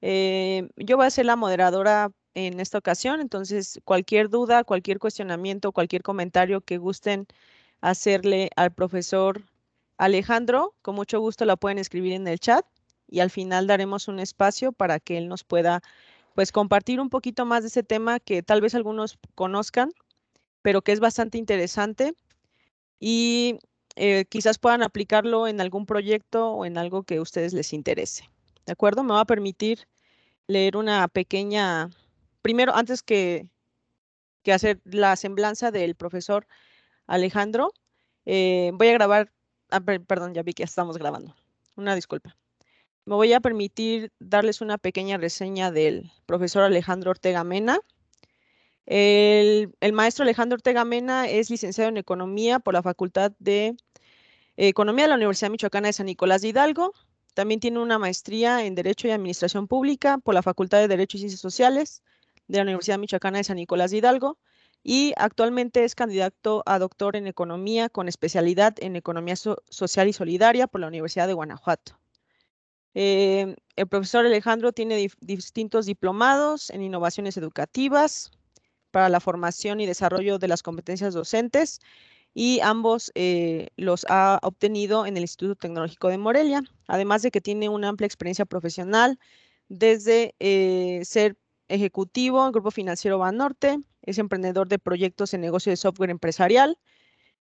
Eh, yo voy a ser la moderadora en esta ocasión, entonces cualquier duda, cualquier cuestionamiento, cualquier comentario que gusten hacerle al profesor Alejandro, con mucho gusto la pueden escribir en el chat y al final daremos un espacio para que él nos pueda pues compartir un poquito más de ese tema que tal vez algunos conozcan, pero que es bastante interesante y eh, quizás puedan aplicarlo en algún proyecto o en algo que a ustedes les interese. ¿De acuerdo? Me va a permitir leer una pequeña, primero, antes que, que hacer la semblanza del profesor Alejandro, eh, voy a grabar, ah, perdón, ya vi que ya estamos grabando, una disculpa. Me voy a permitir darles una pequeña reseña del profesor Alejandro Ortega Mena. El, el, maestro Alejandro Ortega Mena es licenciado en Economía por la Facultad de Economía de la Universidad Michoacana de San Nicolás de Hidalgo. También tiene una maestría en Derecho y Administración Pública por la Facultad de Derecho y Ciencias Sociales de la Universidad Michoacana de San Nicolás de Hidalgo y actualmente es candidato a doctor en Economía con especialidad en Economía Social y Solidaria por la Universidad de Guanajuato. Eh, el profesor Alejandro tiene distintos diplomados en innovaciones educativas para la formación y desarrollo de las competencias docentes y ambos eh, los ha obtenido en el Instituto Tecnológico de Morelia, además de que tiene una amplia experiencia profesional desde eh, ser ejecutivo en Grupo Financiero Banorte, es emprendedor de proyectos en negocio de software empresarial,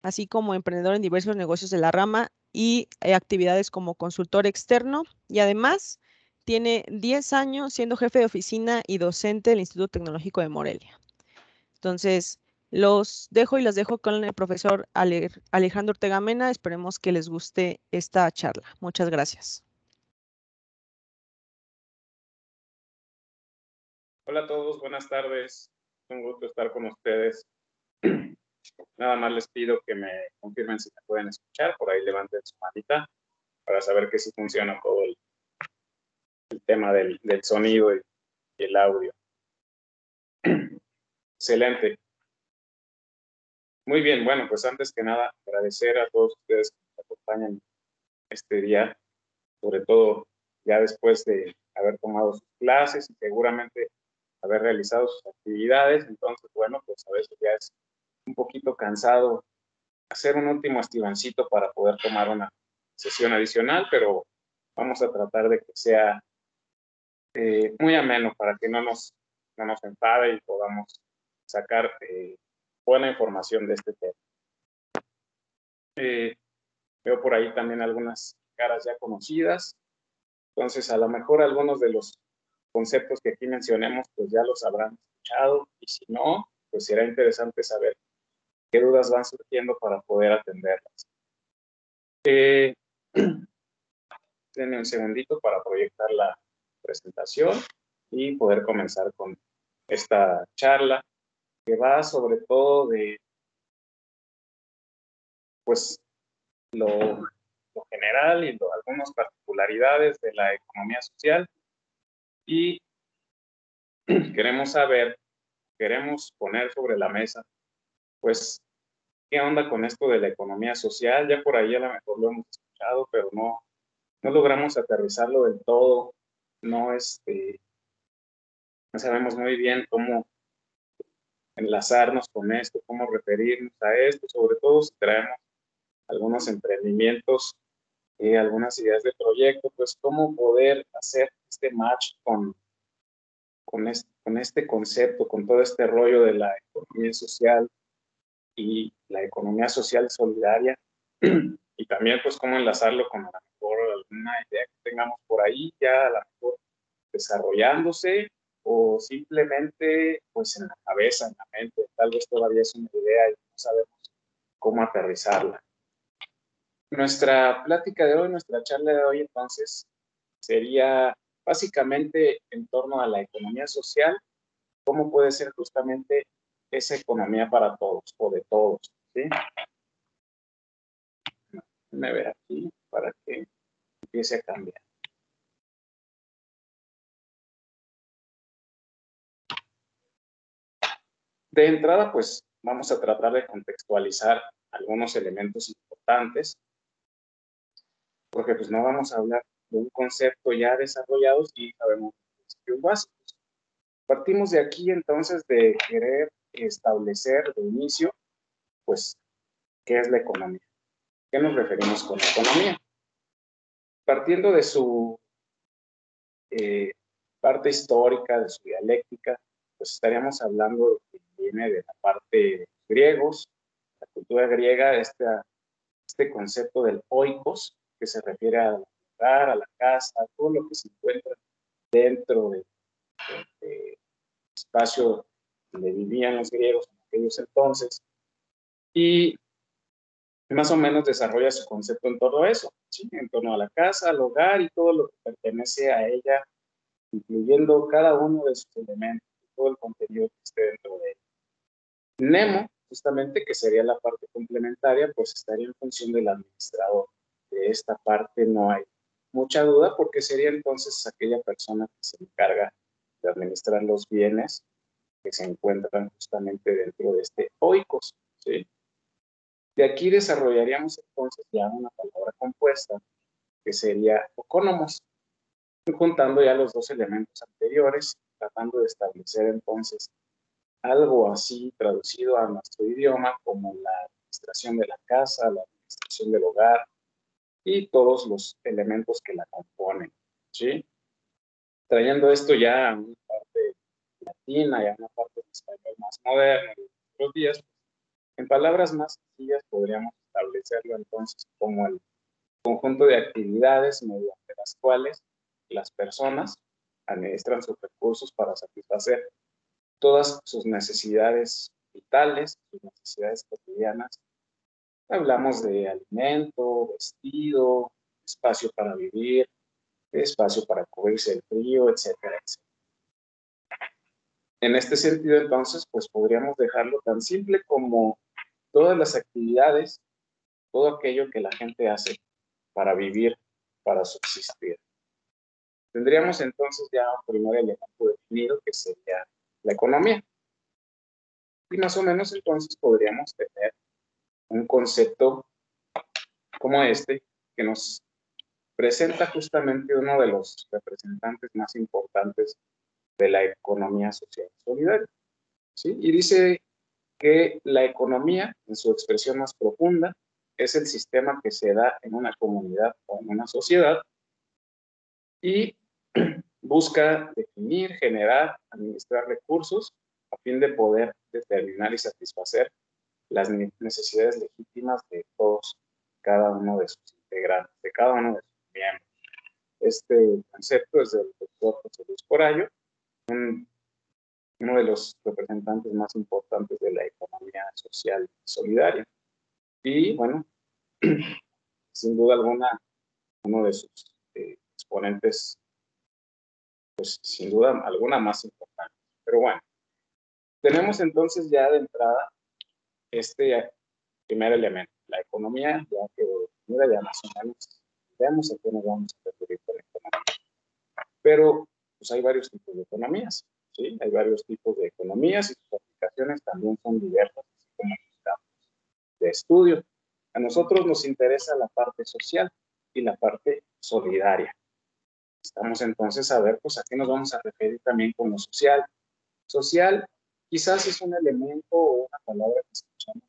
así como emprendedor en diversos negocios de la rama y eh, actividades como consultor externo y además tiene 10 años siendo jefe de oficina y docente del Instituto Tecnológico de Morelia. Entonces, los dejo y las dejo con el profesor Alejandro Ortega Mena. Esperemos que les guste esta charla. Muchas gracias. Hola a todos, buenas tardes. un gusto estar con ustedes. Nada más les pido que me confirmen si me pueden escuchar. Por ahí levanten su manita para saber que sí funciona todo el, tema del, sonido y el audio. Excelente. Muy bien, bueno, pues antes que nada, agradecer a todos ustedes que nos acompañan este día, sobre todo ya después de haber tomado sus clases y seguramente haber realizado sus actividades. Entonces, bueno, pues a veces ya es un poquito cansado hacer un último estivancito para poder tomar una sesión adicional, pero vamos a tratar de que sea eh, muy ameno para que no nos, no nos enfade y podamos sacar eh, buena información de este tema. Eh, veo por ahí también algunas caras ya conocidas. Entonces, a lo mejor algunos de los conceptos que aquí mencionemos, pues ya los habrán escuchado. Y si no, pues será interesante saber qué dudas van surgiendo para poder atenderlas. Eh, denme un segundito para proyectar la presentación y poder comenzar con esta charla que va sobre todo de, pues, lo, general y algunas particularidades de la economía social. Y queremos saber, queremos poner sobre la mesa, pues, ¿qué onda con esto de la economía social? Ya por ahí a lo mejor lo hemos escuchado, pero no, no logramos aterrizarlo del todo. No, este, no sabemos muy bien cómo enlazarnos con esto, cómo referirnos a esto, sobre todo si traemos algunos emprendimientos, y algunas ideas de proyecto, pues cómo poder hacer este match con, con, este, con concepto, con todo este rollo de la economía social y la economía social solidaria, y también pues cómo enlazarlo con alguna idea que tengamos por ahí, ya a lo mejor desarrollándose o simplemente pues en la cabeza, en la mente, tal vez todavía es una idea y no sabemos cómo aterrizarla. Nuestra plática de hoy, nuestra charla de hoy entonces sería básicamente en torno a la economía social, cómo puede ser justamente esa economía para todos o de todos. ¿sí? Me ver aquí para que empiece a cambiar. De entrada, pues vamos a tratar de contextualizar algunos elementos importantes, porque pues no vamos a hablar de un concepto ya desarrollado si sabemos principios básicos. Partimos de aquí entonces de querer establecer de inicio, pues, ¿qué es la economía? ¿Qué nos referimos con economía? Partiendo de su eh, parte histórica, de su dialéctica, pues estaríamos hablando de viene de la parte de griegos, la cultura griega, este, este concepto del oikos, que se refiere al lugar, a la casa, a todo lo que se encuentra dentro del espacio donde vivían los griegos en aquellos entonces. Y más o menos desarrolla su concepto en torno a eso, ¿sí? en torno a la casa, al hogar y todo lo que pertenece a ella, incluyendo cada uno de sus elementos, todo el contenido que esté dentro de ella. Nemo, justamente, que sería la parte complementaria, pues estaría en función del administrador. De esta parte no hay mucha duda porque sería entonces aquella persona que se encarga de administrar los bienes que se encuentran justamente dentro de este oikos. ¿sí? De aquí desarrollaríamos entonces ya una palabra compuesta que sería ocónomos, juntando ya los dos elementos anteriores, tratando de establecer entonces algo así traducido a nuestro idioma como la administración de la casa, la administración del hogar y todos los elementos que la componen, ¿sí? Trayendo esto ya a una parte latina y a una parte de español más moderno de nuestros días, en palabras más sencillas podríamos establecerlo entonces como el conjunto de actividades mediante las cuales las personas administran sus recursos para satisfacer todas sus necesidades vitales, sus necesidades cotidianas. Hablamos de alimento, vestido, espacio para vivir, espacio para cubrirse el frío, etcétera, etcétera. En este sentido, entonces, pues podríamos dejarlo tan simple como todas las actividades, todo aquello que la gente hace para vivir, para subsistir. Tendríamos entonces ya un primer elemento definido que sería la economía. Y más o menos entonces podríamos tener un concepto como este que nos presenta justamente uno de los representantes más importantes de la economía social solidaria. ¿sí? Y dice que la economía, en su expresión más profunda, es el sistema que se da en una comunidad o en una sociedad y busca definir, generar, administrar recursos a fin de poder determinar y satisfacer las necesidades legítimas de todos, cada uno de sus integrantes, de cada uno de sus miembros. Este concepto es del doctor José Luis Corallo, un uno de los representantes más importantes de la economía social solidaria. Y bueno, sin duda alguna, uno de sus eh, exponentes, pues sin duda alguna más importante. Pero bueno, tenemos entonces ya de entrada este primer elemento, la economía, ya que mira, ya más o menos veamos a qué nos vamos a referir con la economía. Pero pues hay varios tipos de economías. Hay varios tipos de economías y sus aplicaciones también son diversas, así como los campos de estudio. A nosotros nos interesa la parte social y la parte solidaria. Estamos entonces a ver, pues, a qué nos vamos a referir también con lo social. Social quizás es un elemento o una palabra que escuchamos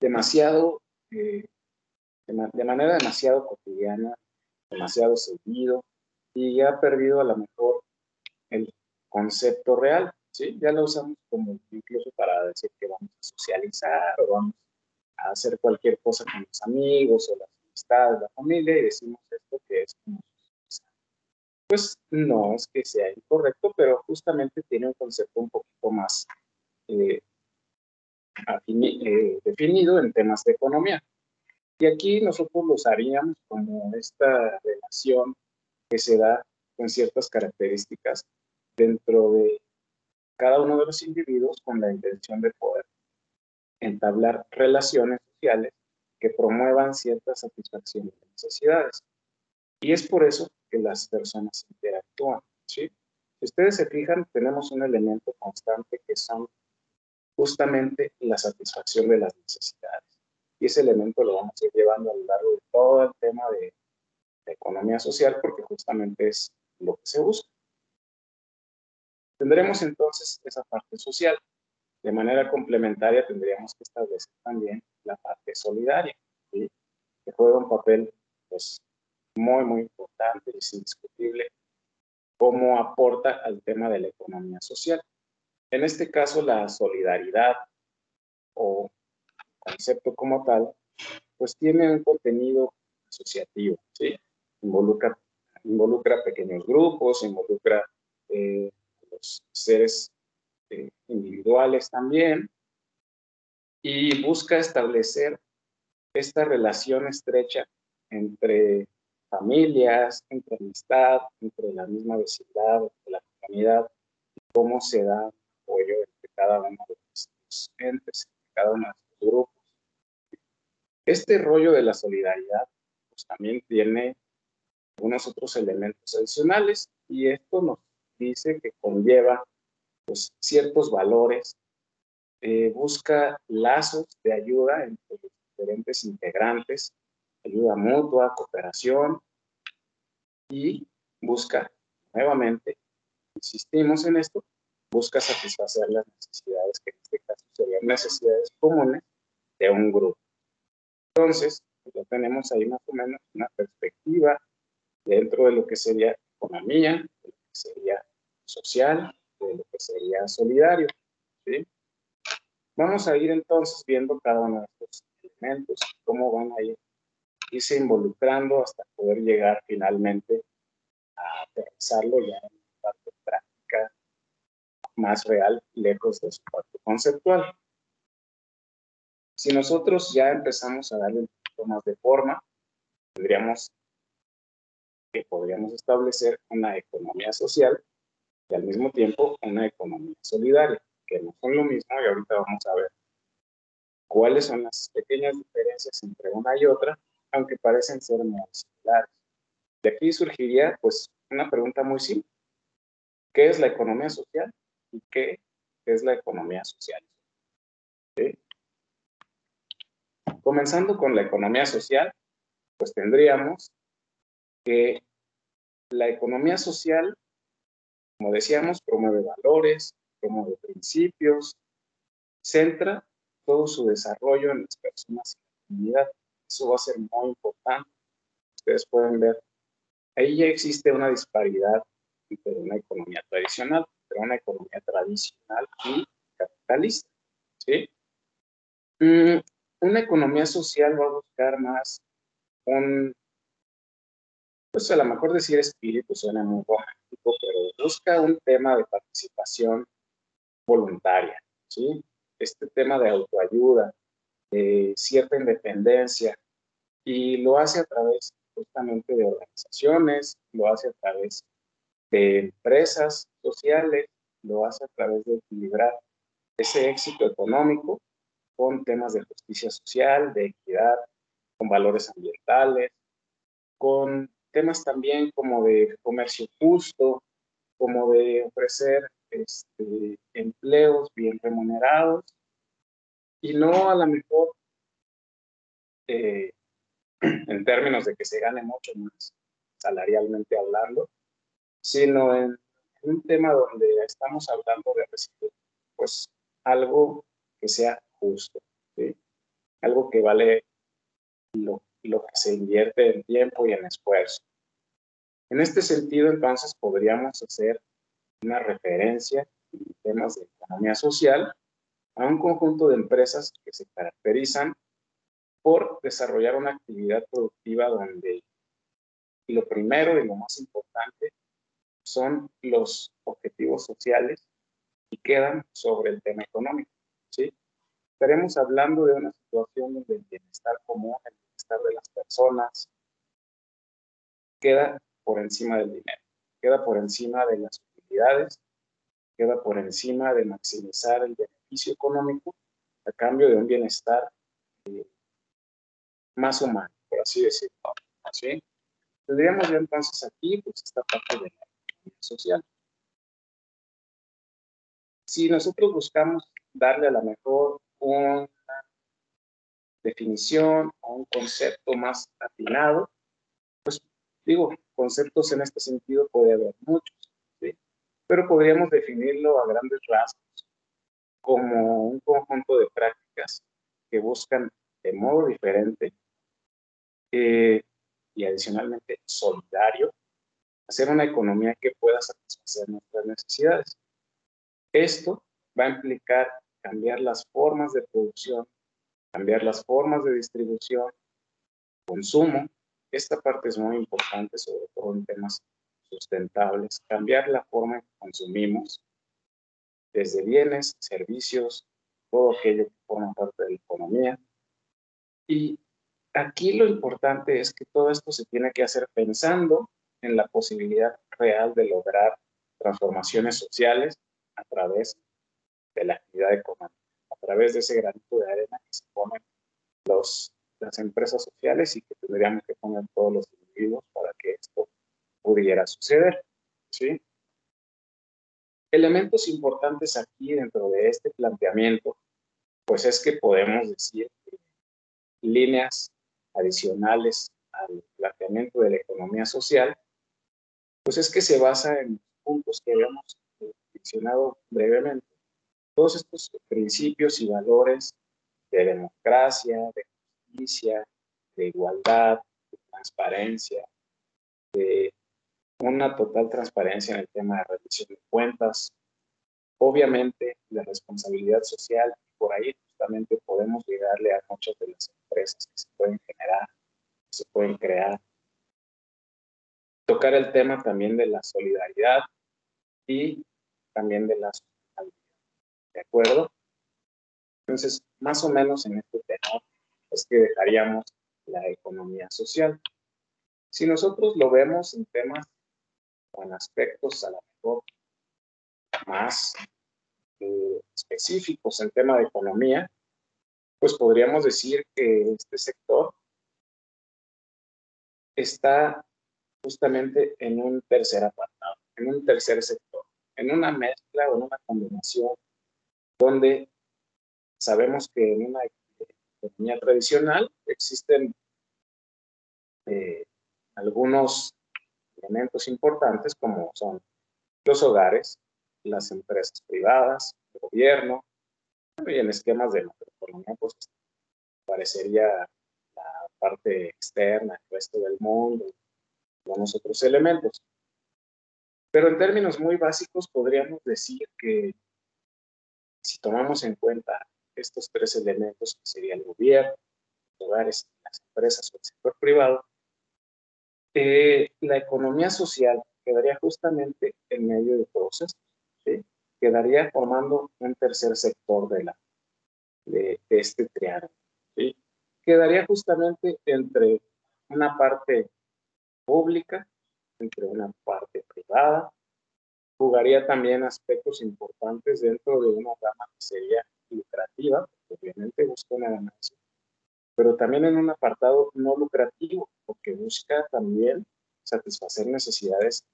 demasiado, eh, de, manera demasiado cotidiana, demasiado seguido, y ha perdido a lo mejor el concepto real, ¿sí? Ya lo usamos como incluso para decir que vamos a socializar o vamos a hacer cualquier cosa con los amigos o las amistades, la familia y decimos esto que es como pues no es que sea incorrecto, pero justamente tiene un concepto un poquito más eh, eh, definido en temas de economía. Y aquí nosotros lo usaríamos como esta relación que se da con ciertas características dentro de cada uno de los individuos con la intención de poder entablar relaciones sociales que promuevan ciertas satisfacciones de necesidades. Y es por eso que las personas interactúan. ¿sí? Si ustedes se fijan, tenemos un elemento constante que son justamente la satisfacción de las necesidades. Y ese elemento lo vamos a ir llevando a lo largo de todo el tema de, de economía social porque justamente es lo que se busca. Tendremos entonces esa parte social. De manera complementaria tendríamos que establecer también la parte solidaria, que juega un papel pues, muy, muy importante y indiscutible cómo aporta al tema de la economía social. En este caso, la solidaridad o concepto como tal, pues tiene un contenido asociativo, ¿sí? Involucra, involucra pequeños grupos, involucra eh, los seres eh, individuales también, y busca establecer esta relación estrecha entre familias, entre amistad, entre la misma vecindad, entre la comunidad, cómo se da apoyo entre cada uno de estos entes, entre cada uno de estos grupos. Este rollo de la solidaridad pues, también tiene algunos otros elementos adicionales y esto nos dice que conlleva pues, ciertos valores, eh, busca lazos de ayuda entre los diferentes integrantes, ayuda mutua, cooperación y busca nuevamente, insistimos en esto, busca satisfacer las necesidades que en este caso serían necesidades comunes de un grupo. Entonces, ya tenemos ahí más o menos una perspectiva dentro de lo que sería economía, de lo que sería social, de lo que sería solidario. Vamos a ir entonces viendo cada uno de estos elementos, cómo van a ir irse involucrando hasta poder llegar finalmente a aterrizarlo ya en la parte práctica más real, lejos de su parte conceptual. Si nosotros ya empezamos a darle un poquito más de forma, tendríamos que podríamos establecer una economía social y al mismo tiempo una economía solidaria, que no son lo mismo y ahorita vamos a ver cuáles son las pequeñas diferencias entre una y otra aunque parecen ser muy similares. De aquí surgiría pues una pregunta muy simple. ¿Qué es la economía social y qué es la economía social? Comenzando con la economía social, pues tendríamos que la economía social, como decíamos, promueve valores, promueve principios, centra todo su desarrollo en las personas y la comunidad. Eso va a ser muy importante. Ustedes pueden ver, ahí ya existe una disparidad entre una economía tradicional, entre una economía tradicional y capitalista. ¿sí? Mm, una economía social va a buscar más un, pues a lo mejor decir espíritu suena muy romántico, pero busca un tema de participación voluntaria, ¿sí? Este tema de autoayuda, eh, cierta independencia. Y lo hace a través justamente de organizaciones, lo hace a través de empresas sociales, lo hace a través de equilibrar ese éxito económico con temas de justicia social, de equidad, con valores ambientales, con temas también como de comercio justo, como de ofrecer este, empleos bien remunerados y no a lo mejor eh, en términos de que se gane mucho más salarialmente hablando, sino en, un tema donde estamos hablando de recibir pues algo que sea justo, algo que vale lo, lo que se invierte en tiempo y en esfuerzo. En este sentido, entonces, podríamos hacer una referencia en temas de economía social a un conjunto de empresas que se caracterizan por desarrollar una actividad productiva donde lo primero y lo más importante son los objetivos sociales y quedan sobre el tema económico. ¿sí? Estaremos hablando de una situación donde el bienestar común, el bienestar de las personas, queda por encima del dinero, queda por encima de las utilidades, queda por encima de maximizar el beneficio económico a cambio de un bienestar eh, más humano, por así decirlo. ¿sí? Tendríamos ya entonces aquí pues, esta parte de la economía social. Si nosotros buscamos darle a la mejor una definición o un concepto más afinado, pues digo, conceptos en este sentido puede haber muchos. pero podríamos definirlo a grandes rasgos como un conjunto de prácticas que buscan de modo diferente eh, y adicionalmente solidario hacer una economía que pueda satisfacer nuestras necesidades. Esto va a implicar cambiar las formas de producción, cambiar las formas de distribución, consumo. Esta parte es muy importante, sobre todo en temas sustentables, cambiar la forma en que consumimos, desde bienes, servicios, todo aquello que forma parte de la economía. Y aquí lo importante es que todo esto se tiene que hacer pensando en la posibilidad real de lograr transformaciones sociales a través de la actividad económica, a través de ese granito de arena que se ponen las empresas sociales y que tendríamos que poner todos los individuos para que esto pudiera suceder. ¿sí? Elementos importantes aquí dentro de este planteamiento, pues es que podemos decir líneas adicionales al planteamiento de la economía social, pues es que se basa en puntos que habíamos mencionado brevemente. Todos estos principios y valores de democracia, de justicia, de igualdad, de transparencia, de una total transparencia en el tema de rendición de cuentas, obviamente la responsabilidad social, por ahí justamente podemos llegarle a muchas de las empresas que se pueden generar, que se pueden crear. Tocar el tema también de la solidaridad y también de la sustentabilidad. ¿De acuerdo? Entonces, más o menos en este tema es que dejaríamos la economía social. Si nosotros lo vemos en temas o en aspectos a lo mejor más eh, específicos en tema de economía, pues podríamos decir que este sector está justamente en un tercer apartado, en un tercer sector, en una mezcla o en una combinación donde sabemos que en una economía tradicional existen eh, algunos elementos importantes como son los hogares, las empresas privadas, el gobierno, y en esquemas de macroeconomía, pues parecería la parte externa, el resto del mundo, algunos otros elementos. Pero en términos muy básicos podríamos decir que si tomamos en cuenta estos tres elementos, que sería el gobierno, los hogares, las empresas o el sector privado, eh, la economía social quedaría justamente en medio de todos estos. Quedaría formando un tercer sector de, la, de, este triángulo. Quedaría justamente entre una parte pública, entre una parte privada. Jugaría también aspectos importantes dentro de una rama que sería lucrativa, porque obviamente busca una ganancia, pero también en un apartado no lucrativo, porque busca también satisfacer necesidades.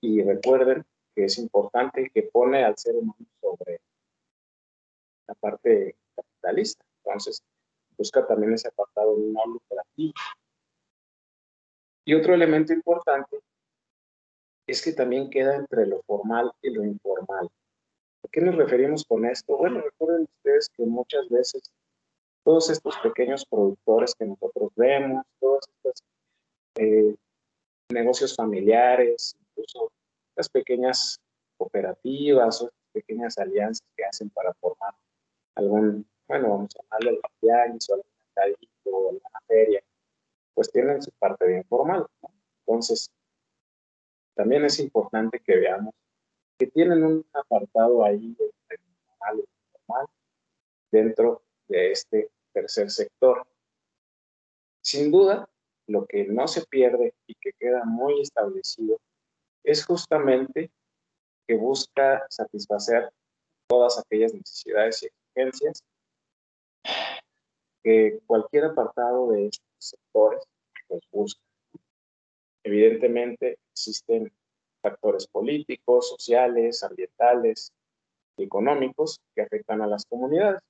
Y recuerden que es importante que pone al ser humano sobre la parte capitalista. Entonces, busca también ese apartado no lucrativo. Y otro elemento importante es que también queda entre lo formal y lo informal. ¿A qué nos referimos con esto? Bueno, recuerden ustedes que muchas veces todos estos pequeños productores que nosotros vemos, todos estos eh, negocios familiares, incluso las pequeñas cooperativas o pequeñas alianzas que hacen para formar algún, bueno, vamos a llamarle el o algún mercadito o alguna feria, pues tienen su parte bien formal. Entonces, también es importante que veamos que tienen un apartado ahí de formal y informal dentro de este tercer sector. Sin duda, lo que no se pierde y que queda muy establecido es justamente que busca satisfacer todas aquellas necesidades y exigencias que cualquier apartado de estos sectores busca. Evidentemente existen factores políticos, sociales, ambientales y económicos que afectan a las comunidades.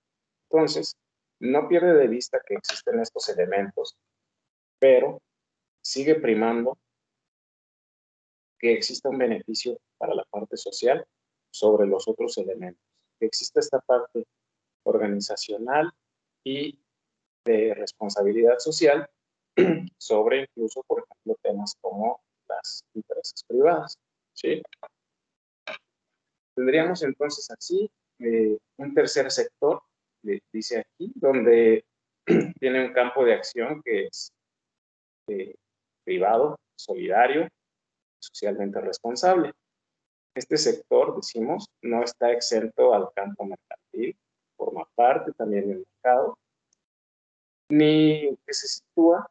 Entonces, no pierde de vista que existen estos elementos, pero sigue primando que exista un beneficio para la parte social sobre los otros elementos. Existe esta parte organizacional y de responsabilidad social sobre incluso, por ejemplo, temas como las empresas privadas. ¿sí? Tendríamos entonces así eh, un tercer sector, dice aquí, donde tiene un campo de acción que es eh, privado, solidario, socialmente responsable. Este sector, decimos, no está exento al campo mercantil, forma parte también del mercado, ni que se sitúa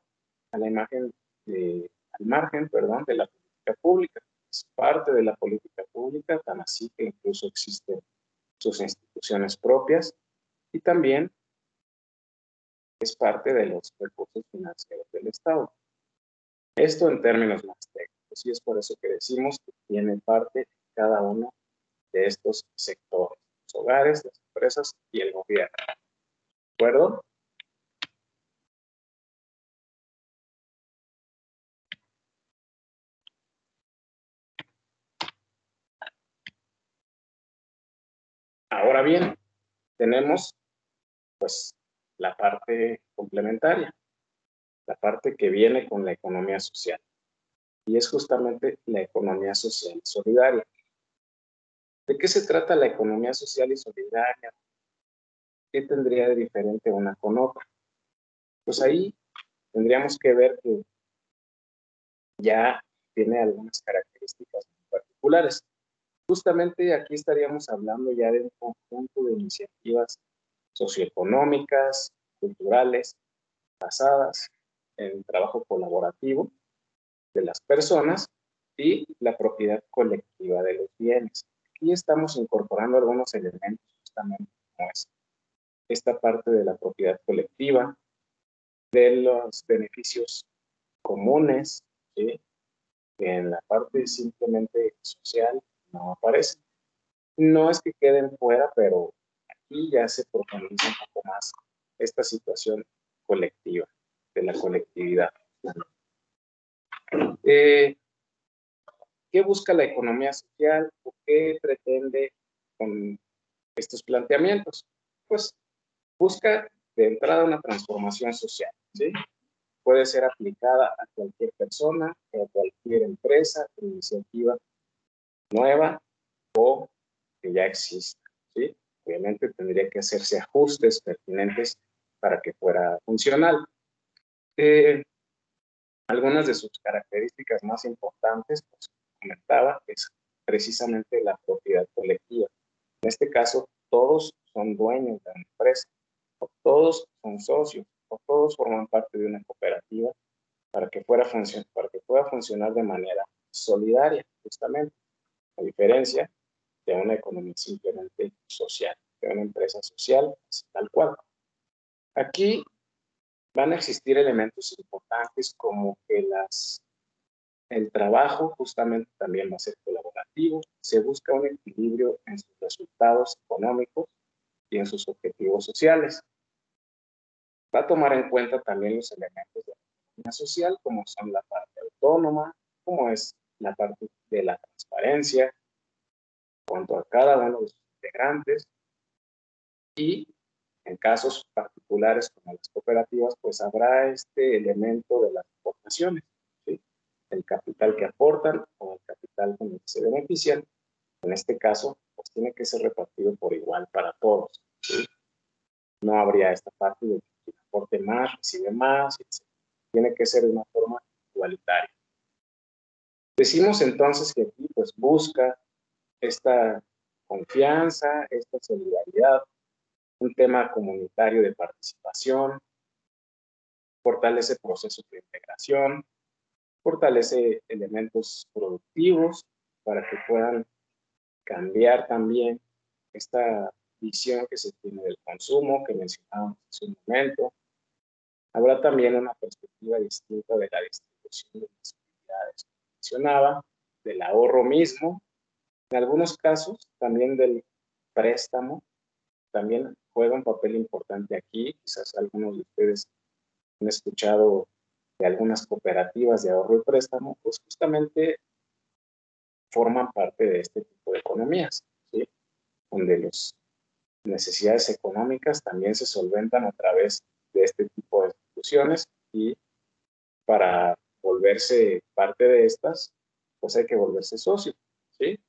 a la imagen de, al margen, perdón, de la política pública. Es parte de la política pública, tan así que incluso existen sus instituciones propias y también es parte de los recursos financieros del Estado. Esto en términos más técnicos y es por eso que decimos que tiene parte cada uno de estos sectores, los hogares, las empresas y el gobierno. ¿De acuerdo? Ahora bien, tenemos pues la parte complementaria, la parte que viene con la economía social. Y es justamente la economía social y solidaria. ¿De qué se trata la economía social y solidaria? ¿Qué tendría de diferente una con otra? Pues ahí tendríamos que ver que ya tiene algunas características particulares. Justamente aquí estaríamos hablando ya de un conjunto de iniciativas socioeconómicas, culturales, basadas en el trabajo colaborativo de las personas y la propiedad colectiva de los bienes. Aquí estamos incorporando algunos elementos justamente como es esta parte de la propiedad colectiva, de los beneficios comunes, que en la parte simplemente social no aparece. No es que queden fuera, pero aquí ya se profundiza un poco más esta situación colectiva, de la colectividad. Eh, ¿Qué busca la economía social o qué pretende con estos planteamientos? Pues busca de entrada una transformación social, ¿sí? Puede ser aplicada a cualquier persona, a cualquier empresa, iniciativa nueva o que ya exista. ¿sí? Obviamente tendría que hacerse ajustes pertinentes para que fuera funcional. Eh, algunas de sus características más importantes, pues comentaba, es precisamente la propiedad colectiva. En este caso, todos son dueños de la empresa, o todos son socios, o todos forman parte de una cooperativa para que, fuera para que pueda funcionar de manera solidaria, justamente a diferencia de una economía simplemente social, de una empresa social, tal cual. Aquí van a existir elementos importantes como que las, el trabajo justamente también va a ser colaborativo, se busca un equilibrio en sus resultados económicos y en sus objetivos sociales. Va a tomar en cuenta también los elementos de la economía social, como son la parte autónoma, como es la parte de la transparencia, cuanto a cada uno de sus integrantes y en casos particulares como las cooperativas, pues habrá este elemento de las aportaciones, el capital que aportan o el capital con el que se benefician. En este caso, pues tiene que ser repartido por igual para todos. No habría esta parte de que aporte más recibe más, Tiene que ser de una forma igualitaria. Decimos entonces que aquí pues busca esta confianza, esta solidaridad, un tema comunitario de participación, fortalece procesos de integración, fortalece elementos productivos para que puedan cambiar también esta visión que se tiene del consumo que mencionábamos hace un momento. Habrá también una perspectiva distinta de la distribución de las utilidades que mencionaba, del ahorro mismo, en algunos casos también del préstamo, también juega un papel importante aquí. Quizás algunos de ustedes han escuchado de algunas cooperativas de ahorro y préstamo, pues justamente forman parte de este tipo de economías, ¿sí? donde las necesidades económicas también se solventan a través de este tipo de instituciones y para volverse parte de estas, pues hay que volverse socio, ¿sí?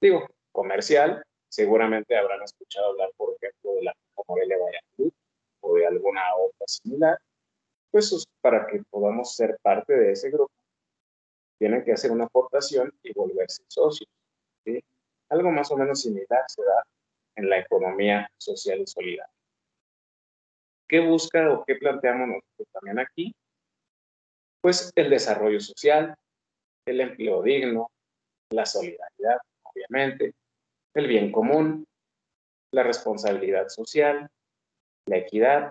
Digo, comercial, seguramente habrán escuchado hablar, por ejemplo, de la Morelia Valladolid o de alguna otra similar, pues para que podamos ser parte de ese grupo, tienen que hacer una aportación y volverse socios. ¿sí? Algo más o menos similar se da en la economía social y solidaria. ¿Qué busca o qué planteamos nosotros también aquí? Pues el desarrollo social, el empleo digno, la solidaridad, obviamente, el bien común, la responsabilidad social, la equidad,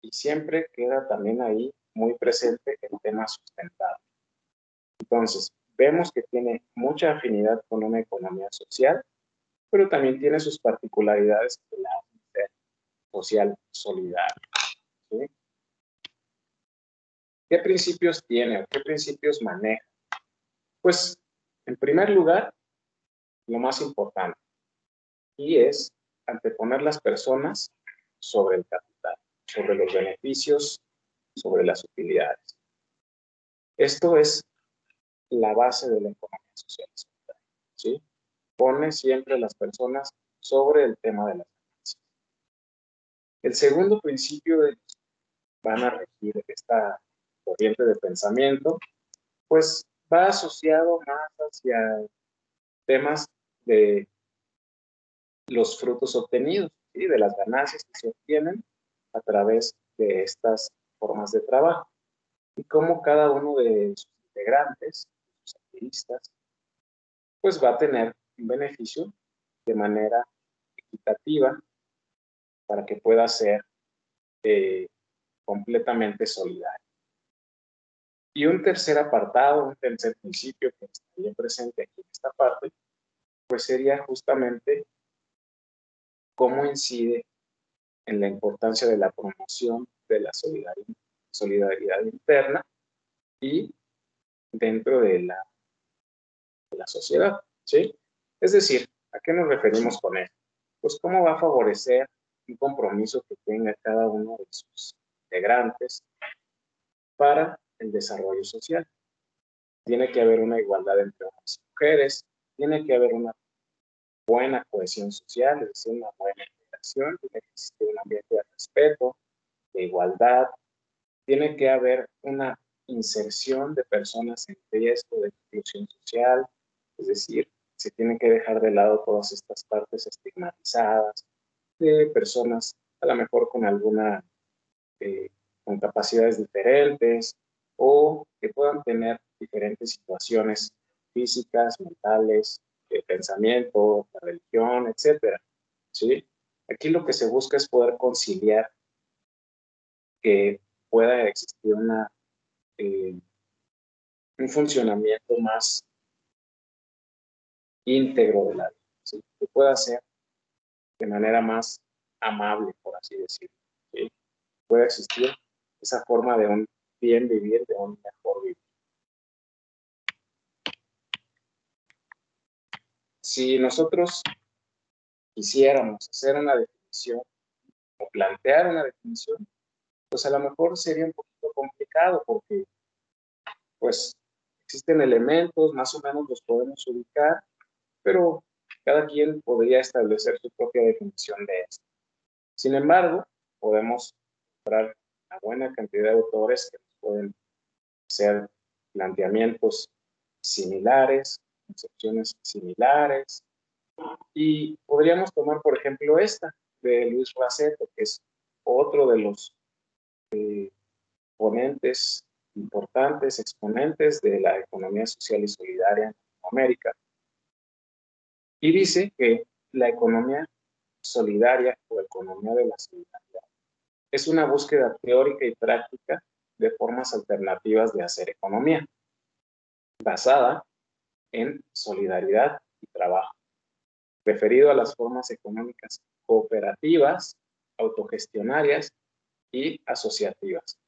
y siempre queda también ahí muy presente el tema sustentable. Entonces, vemos que tiene mucha afinidad con una economía social, pero también tiene sus particularidades que la social solidaria. ¿Qué principios tiene o qué principios maneja? Pues, en primer lugar, lo más importante, y es anteponer las personas sobre el capital, sobre los beneficios, sobre las utilidades. Esto es la base de la economía social. ¿sí? Pone siempre las personas sobre el tema de las ganancias. El segundo principio de van a regir esta corriente de pensamiento, pues va asociado más hacia temas de los frutos obtenidos, y de las ganancias que se obtienen a través de estas formas de trabajo y cómo cada uno de sus integrantes, sus activistas, pues va a tener un beneficio de manera equitativa para que pueda ser eh, completamente solidario. Y un tercer apartado, un tercer principio que estaría presente aquí en esta parte, pues sería justamente cómo incide en la importancia de la promoción de la solidaridad, solidaridad interna y dentro de la, de la sociedad, ¿sí? Es decir, ¿a qué nos referimos con esto? Pues cómo va a favorecer un compromiso que tenga cada uno de sus integrantes para el desarrollo social. Tiene que haber una igualdad entre hombres y mujeres, tiene que haber una buena cohesión social, es decir, una buena integración, tiene que existir un ambiente de respeto, de igualdad, tiene que haber una inserción de personas en riesgo de exclusión social, es decir, se tienen que dejar de lado todas estas partes estigmatizadas de personas a lo mejor con alguna, eh, con capacidades diferentes o que puedan tener diferentes situaciones físicas, mentales, de pensamiento, la religión, etcétera. ¿sí? Aquí lo que se busca es poder conciliar que pueda existir una, eh, un funcionamiento más íntegro de la vida, que pueda ser de manera más amable, por así decirlo. ¿sí? Pueda existir esa forma de un bien vivir, de un mejor vivir. Si nosotros quisiéramos hacer una definición o plantear una definición, pues a lo mejor sería un poquito complicado porque pues existen elementos, más o menos los podemos ubicar, pero cada quien podría establecer su propia definición de esto. Sin embargo, podemos encontrar una buena cantidad de autores que pueden ser planteamientos similares, concepciones similares, y podríamos tomar, por ejemplo, esta de Luis Raceto, que es otro de los eh, ponentes importantes, exponentes de la economía social y solidaria en América. Y dice que la economía solidaria o economía de la solidaridad es una búsqueda teórica y práctica de formas alternativas de hacer economía, basada en solidaridad y trabajo, referido a las formas económicas cooperativas, autogestionarias y asociativas.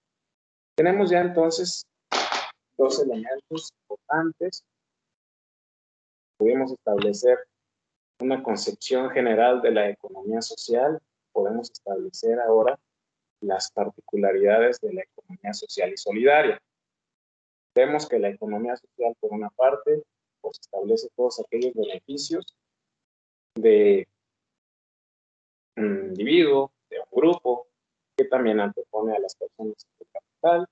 Tenemos ya entonces dos elementos importantes pudimos establecer una concepción general de la economía social, podemos establecer ahora las particularidades de la economía social y solidaria. Vemos que la economía social, por una parte, pues establece todos aquellos beneficios de un individuo, de un grupo, que también antepone a las personas de capital.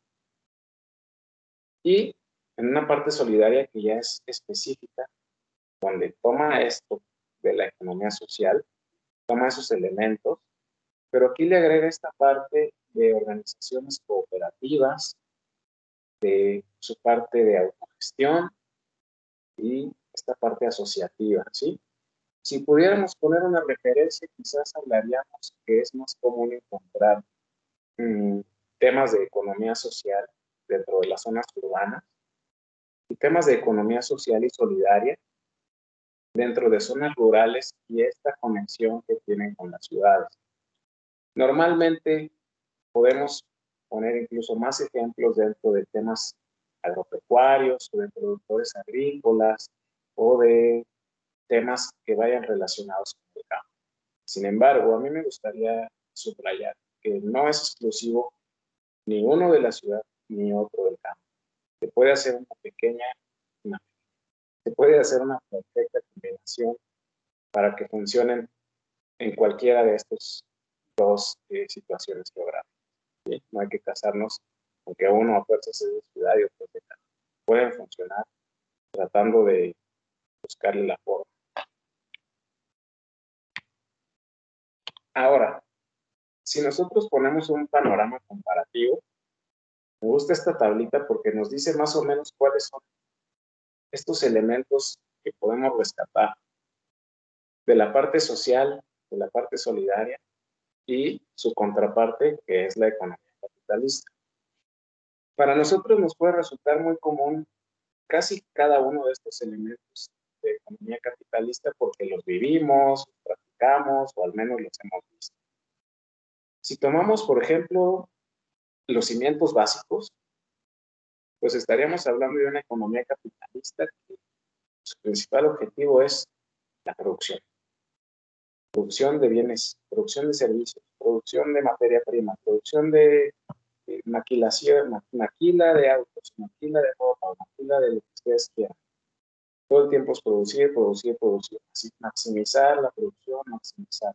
Y en una parte solidaria que ya es específica, donde toma esto de la economía social, toma esos elementos, pero aquí le agrega esta parte de organizaciones cooperativas, de su parte de autogestión y esta parte asociativa, ¿sí? Si pudiéramos poner una referencia, quizás hablaríamos que es más común encontrar mm, temas de economía social dentro de las zonas urbanas y temas de economía social y solidaria dentro de zonas rurales y esta conexión que tienen con las ciudades. Normalmente podemos poner incluso más ejemplos dentro de temas agropecuarios o de productores agrícolas o de temas que vayan relacionados con el campo. Sin embargo, a mí me gustaría subrayar que no es exclusivo ni uno de la ciudad ni otro del campo. Se puede hacer una pequeña, se puede hacer una perfecta combinación para que funcionen en cualquiera de estas dos eh, situaciones geográficas. No hay que casarnos aunque uno a fuerzas es de y otro de. Pueden funcionar tratando de buscarle la forma. Ahora, si nosotros ponemos un panorama comparativo, me gusta esta tablita porque nos dice más o menos cuáles son estos elementos que podemos rescatar de la parte social, de la parte solidaria y su contraparte, que es la economía capitalista. Para nosotros nos puede resultar muy común casi cada uno de estos elementos de economía capitalista porque los vivimos, los practicamos o al menos los hemos visto. Si tomamos, por ejemplo, los cimientos básicos, pues estaríamos hablando de una economía capitalista que su principal objetivo es la producción. Producción de bienes, producción de servicios, producción de materia prima, producción de, maquilación, maquila de autos, maquila de ropa, maquila de lo que ustedes quieran. Todo el tiempo es producir, producir, producir. Así, maximizar la producción, maximizar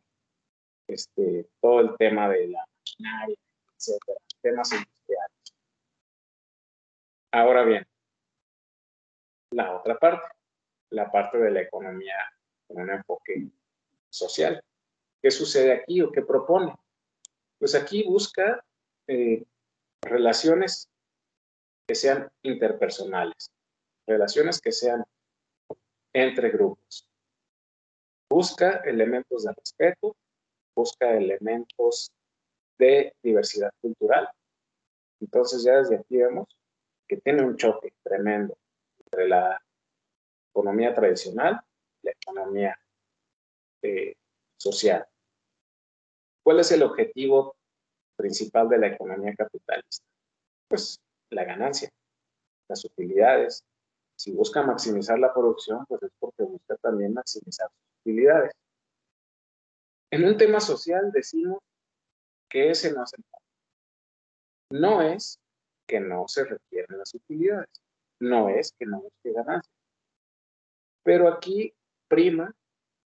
este, todo el tema de la maquinaria, etcétera temas industriales. Ahora bien, la otra parte, la parte de la economía con un enfoque social. ¿Qué sucede aquí o qué propone? Pues aquí busca eh, relaciones que sean interpersonales, relaciones que sean entre grupos. Busca elementos de respeto, busca elementos de diversidad cultural. Entonces ya desde aquí vemos que tiene un choque tremendo entre la economía tradicional y la economía social. ¿Cuál es el objetivo principal de la economía capitalista? Pues la ganancia, las utilidades. Si busca maximizar la producción, pues es porque busca también maximizar sus utilidades. En un tema social decimos que ese no es el No es que no se requieren las utilidades, no es que no busque ganancia. Pero aquí prima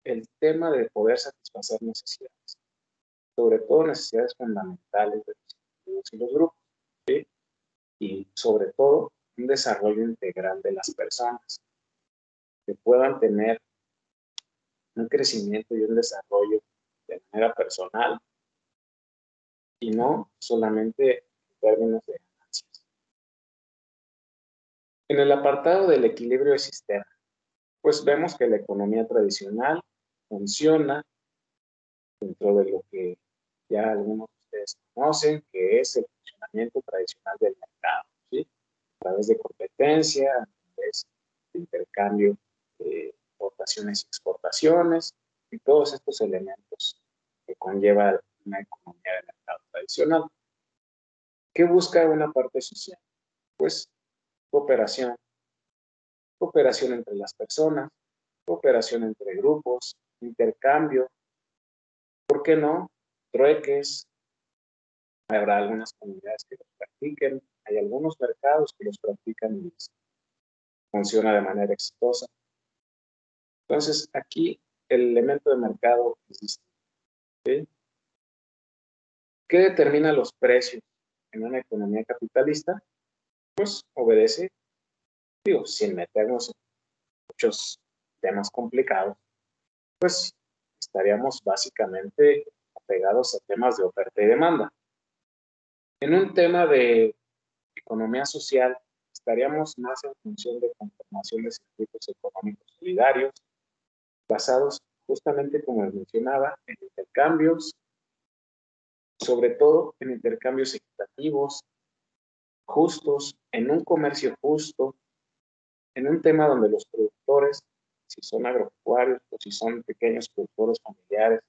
el tema de poder satisfacer necesidades, sobre todo necesidades fundamentales de los individuos y los grupos, y sobre todo un desarrollo integral de las personas, que puedan tener un crecimiento y un desarrollo de manera personal, y no solamente en términos de ganancias. En el apartado del equilibrio de sistema, pues vemos que la economía tradicional funciona dentro de lo que ya algunos de ustedes conocen, que es el funcionamiento tradicional del mercado, ¿sí? a través de competencia, a través de intercambio de importaciones y exportaciones, y todos estos elementos que conlleva una economía de mercado tradicional. ¿Qué busca una parte social? Pues cooperación, cooperación entre las personas, cooperación entre grupos, intercambio, ¿por qué no? Trueques. Habrá algunas comunidades que los practiquen, hay algunos mercados que los practican y funciona de manera exitosa. Entonces, aquí el elemento de mercado existe. ¿Qué determina los precios en una economía capitalista? Pues obedece, digo, sin meternos en muchos temas complicados, pues estaríamos básicamente apegados a temas de oferta y demanda. En un tema de economía social, estaríamos más en función de conformación de circuitos económicos solidarios, basados justamente, como les mencionaba, en intercambios, sobre todo en intercambios equitativos, justos, en un comercio justo, en un tema donde los productores, si son agropecuarios o si son pequeños productores familiares,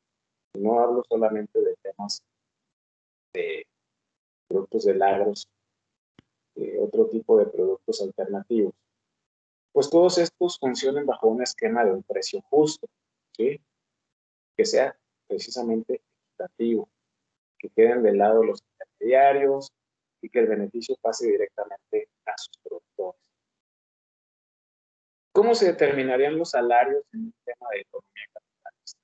no hablo solamente de temas de productos del agro, de otro tipo de productos alternativos, pues todos estos funcionen bajo un esquema de un precio justo, ¿sí? que sea precisamente equitativo, que queden de lado los intermediarios y que el beneficio pase directamente a sus productores. ¿Cómo se determinarían los salarios en un tema de economía capitalista?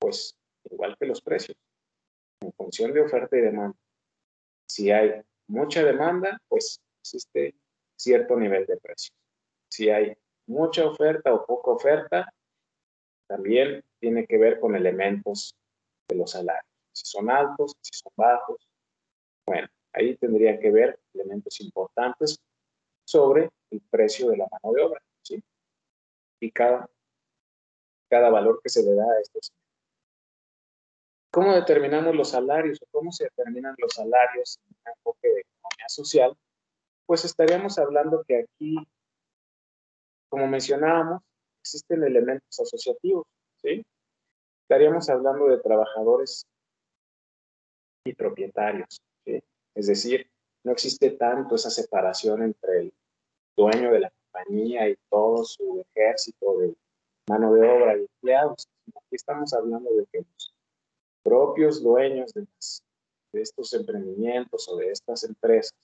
Pues igual que los precios, en función de oferta y demanda. Si hay mucha demanda, pues existe cierto nivel de precios. Si hay mucha oferta o poca oferta, también tiene que ver con elementos de los salarios. Si son altos, si son bajos. Bueno, ahí tendría que ver elementos importantes sobre el precio de la mano de obra. Y cada, cada valor que se le da a estos. ¿Cómo determinamos los salarios o cómo se determinan los salarios en un enfoque de economía social? Pues estaríamos hablando que aquí, como mencionábamos, existen elementos asociativos, ¿sí? Estaríamos hablando de trabajadores y propietarios, ¿sí? Es decir, no existe tanto esa separación entre el dueño de la y todo su ejército de mano de obra y empleados. Aquí estamos hablando de que los propios dueños de, de estos emprendimientos o de estas empresas,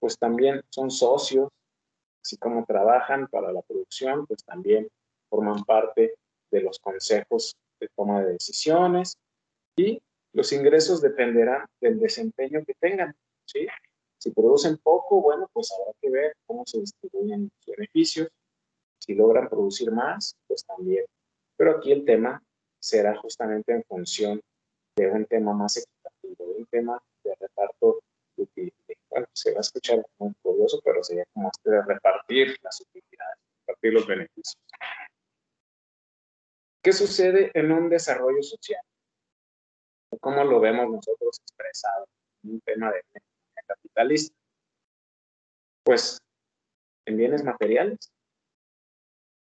pues también son socios, así como trabajan para la producción, pues también forman parte de los consejos de toma de decisiones y los ingresos dependerán del desempeño que tengan, ¿sí? Si producen poco, bueno, pues habrá que ver cómo se distribuyen los beneficios. Si logran producir más, pues también. Pero aquí el tema será justamente en función de un tema más equitativo, de un tema de reparto de utilidades. Bueno, se va a escuchar muy curioso, pero sería como este de repartir las utilidades, repartir los beneficios. ¿Qué sucede en un desarrollo social? ¿Cómo lo vemos nosotros expresado en un tema de capitalista? Pues en bienes materiales,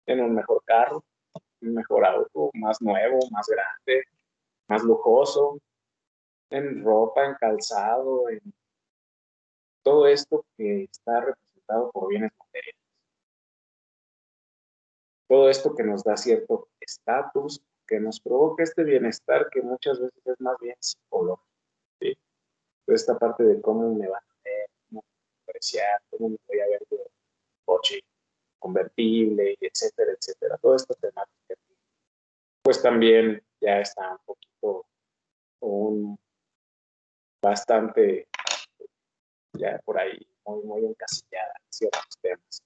en un mejor carro, un mejor auto, más nuevo, más grande, más lujoso, en ropa, en calzado, en todo esto que está representado por bienes materiales. Todo esto que nos da cierto estatus, que nos provoca este bienestar que muchas veces es más bien psicológico. Esta parte de cómo me van a ver, cómo apreciar, cómo me voy a ver de coche convertible, etcétera, etcétera. Todo esto temática. Pues también ya está un poquito, un bastante, ya por ahí, muy, muy encasillada ciertos temas.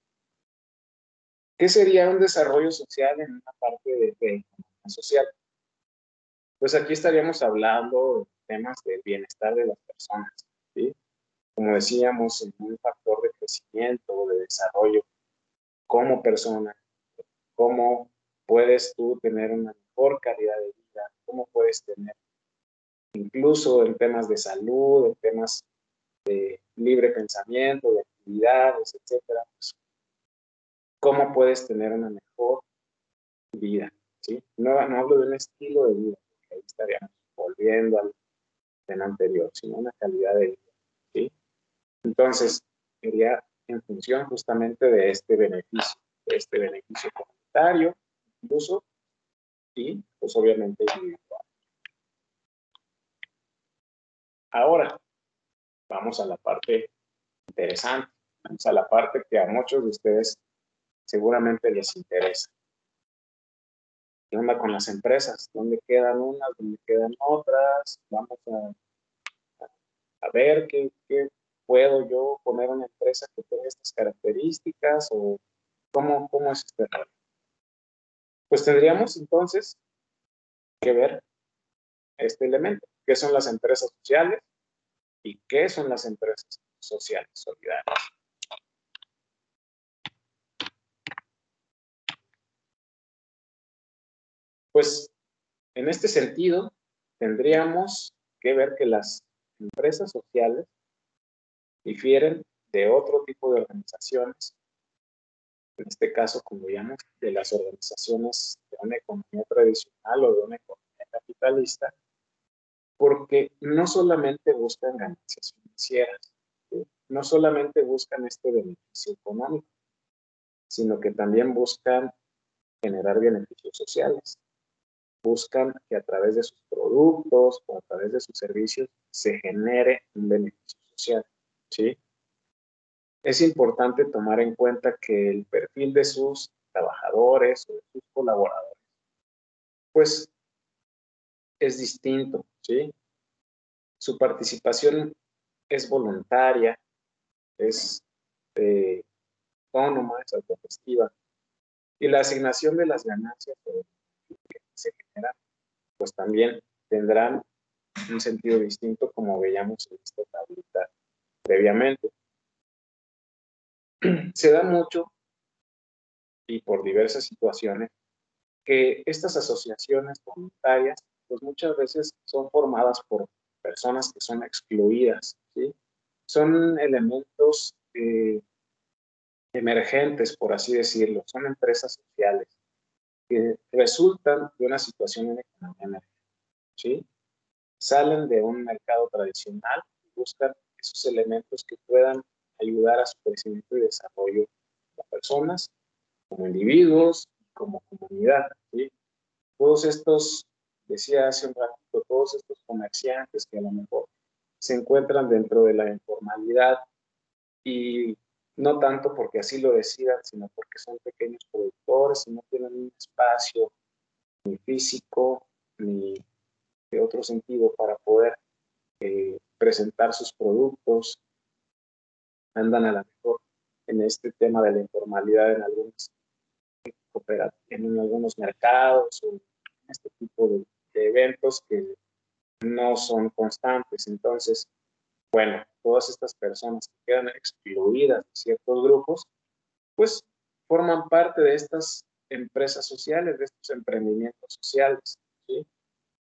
¿Qué sería un desarrollo social en una parte de, de social? Pues aquí estaríamos hablando de temas del bienestar de las personas, ¿sí? Como decíamos, en un factor de crecimiento, de desarrollo como persona, cómo puedes tú tener una mejor calidad de vida, cómo puedes tener, incluso en temas de salud, en temas de libre pensamiento, de actividades, etcétera, pues, cómo puedes tener una mejor vida, ¿sí? No, no hablo de un estilo de vida, porque ahí estaríamos volviendo al tema anterior, sino una calidad de vida, ¿sí? Entonces, sería en función justamente de este beneficio, de este beneficio comunitario, incluso, y pues obviamente individual. Ahora, vamos a la parte interesante, vamos a la parte que a muchos de ustedes seguramente les interesa. ¿Qué onda con las empresas? ¿Dónde quedan unas? ¿Dónde quedan otras? Vamos a, ver qué, qué, puedo yo poner una empresa que tenga estas características o cómo, cómo es este rol. Pues tendríamos entonces que ver este elemento, qué son las empresas sociales y qué son las empresas sociales solidarias. Pues en este sentido, tendríamos que ver que las empresas sociales difieren de otro tipo de organizaciones, en este caso, como llamamos, de las organizaciones de una economía tradicional o de una economía capitalista, porque no solamente buscan ganancias financieras, no solamente buscan este beneficio económico, sino que también buscan generar beneficios sociales buscan que a través de sus productos o a través de sus servicios se genere un beneficio social. ¿sí? Es importante tomar en cuenta que el perfil de sus trabajadores o de sus colaboradores, pues es distinto, ¿sí? Su participación es voluntaria, es eh, autónoma, es autogestiva, y la asignación de las ganancias se generan, pues también tendrán un sentido distinto como veíamos en esta tablita previamente. Se da mucho y por diversas situaciones que estas asociaciones voluntarias pues muchas veces son formadas por personas que son excluidas, ¿sí? Son elementos eh, emergentes, por así decirlo, son empresas sociales que resultan de una situación en economía emergente. ¿sí? Salen de un mercado tradicional y buscan esos elementos que puedan ayudar a su crecimiento y desarrollo de personas, como individuos, como comunidad. ¿sí? Todos estos, decía hace un ratito, todos estos comerciantes que a lo mejor se encuentran dentro de la informalidad y no tanto porque así lo decidan, sino porque son pequeños productores y no tienen un espacio ni físico ni de otro sentido para poder eh, presentar sus productos. Andan a lo mejor en este tema de la informalidad en algunos, en algunos mercados o en este tipo de eventos que no son constantes. Entonces, bueno, todas estas personas que quedan excluidas de ciertos grupos, pues forman parte de estas empresas sociales, de estos emprendimientos sociales. ¿sí?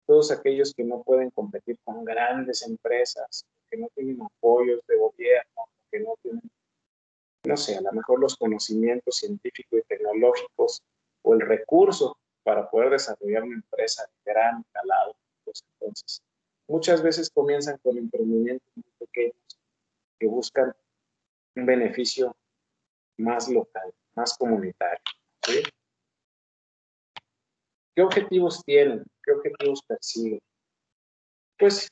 Todos aquellos que no pueden competir con grandes empresas, que no tienen apoyos de gobierno, que no tienen, no sé, a lo mejor los conocimientos científicos y tecnológicos o el recurso para poder desarrollar una empresa de gran calado. Pues entonces, muchas veces comienzan con emprendimientos muy pequeños que buscan un beneficio más local, más comunitario. ¿Qué objetivos tienen? ¿Qué objetivos persiguen? Pues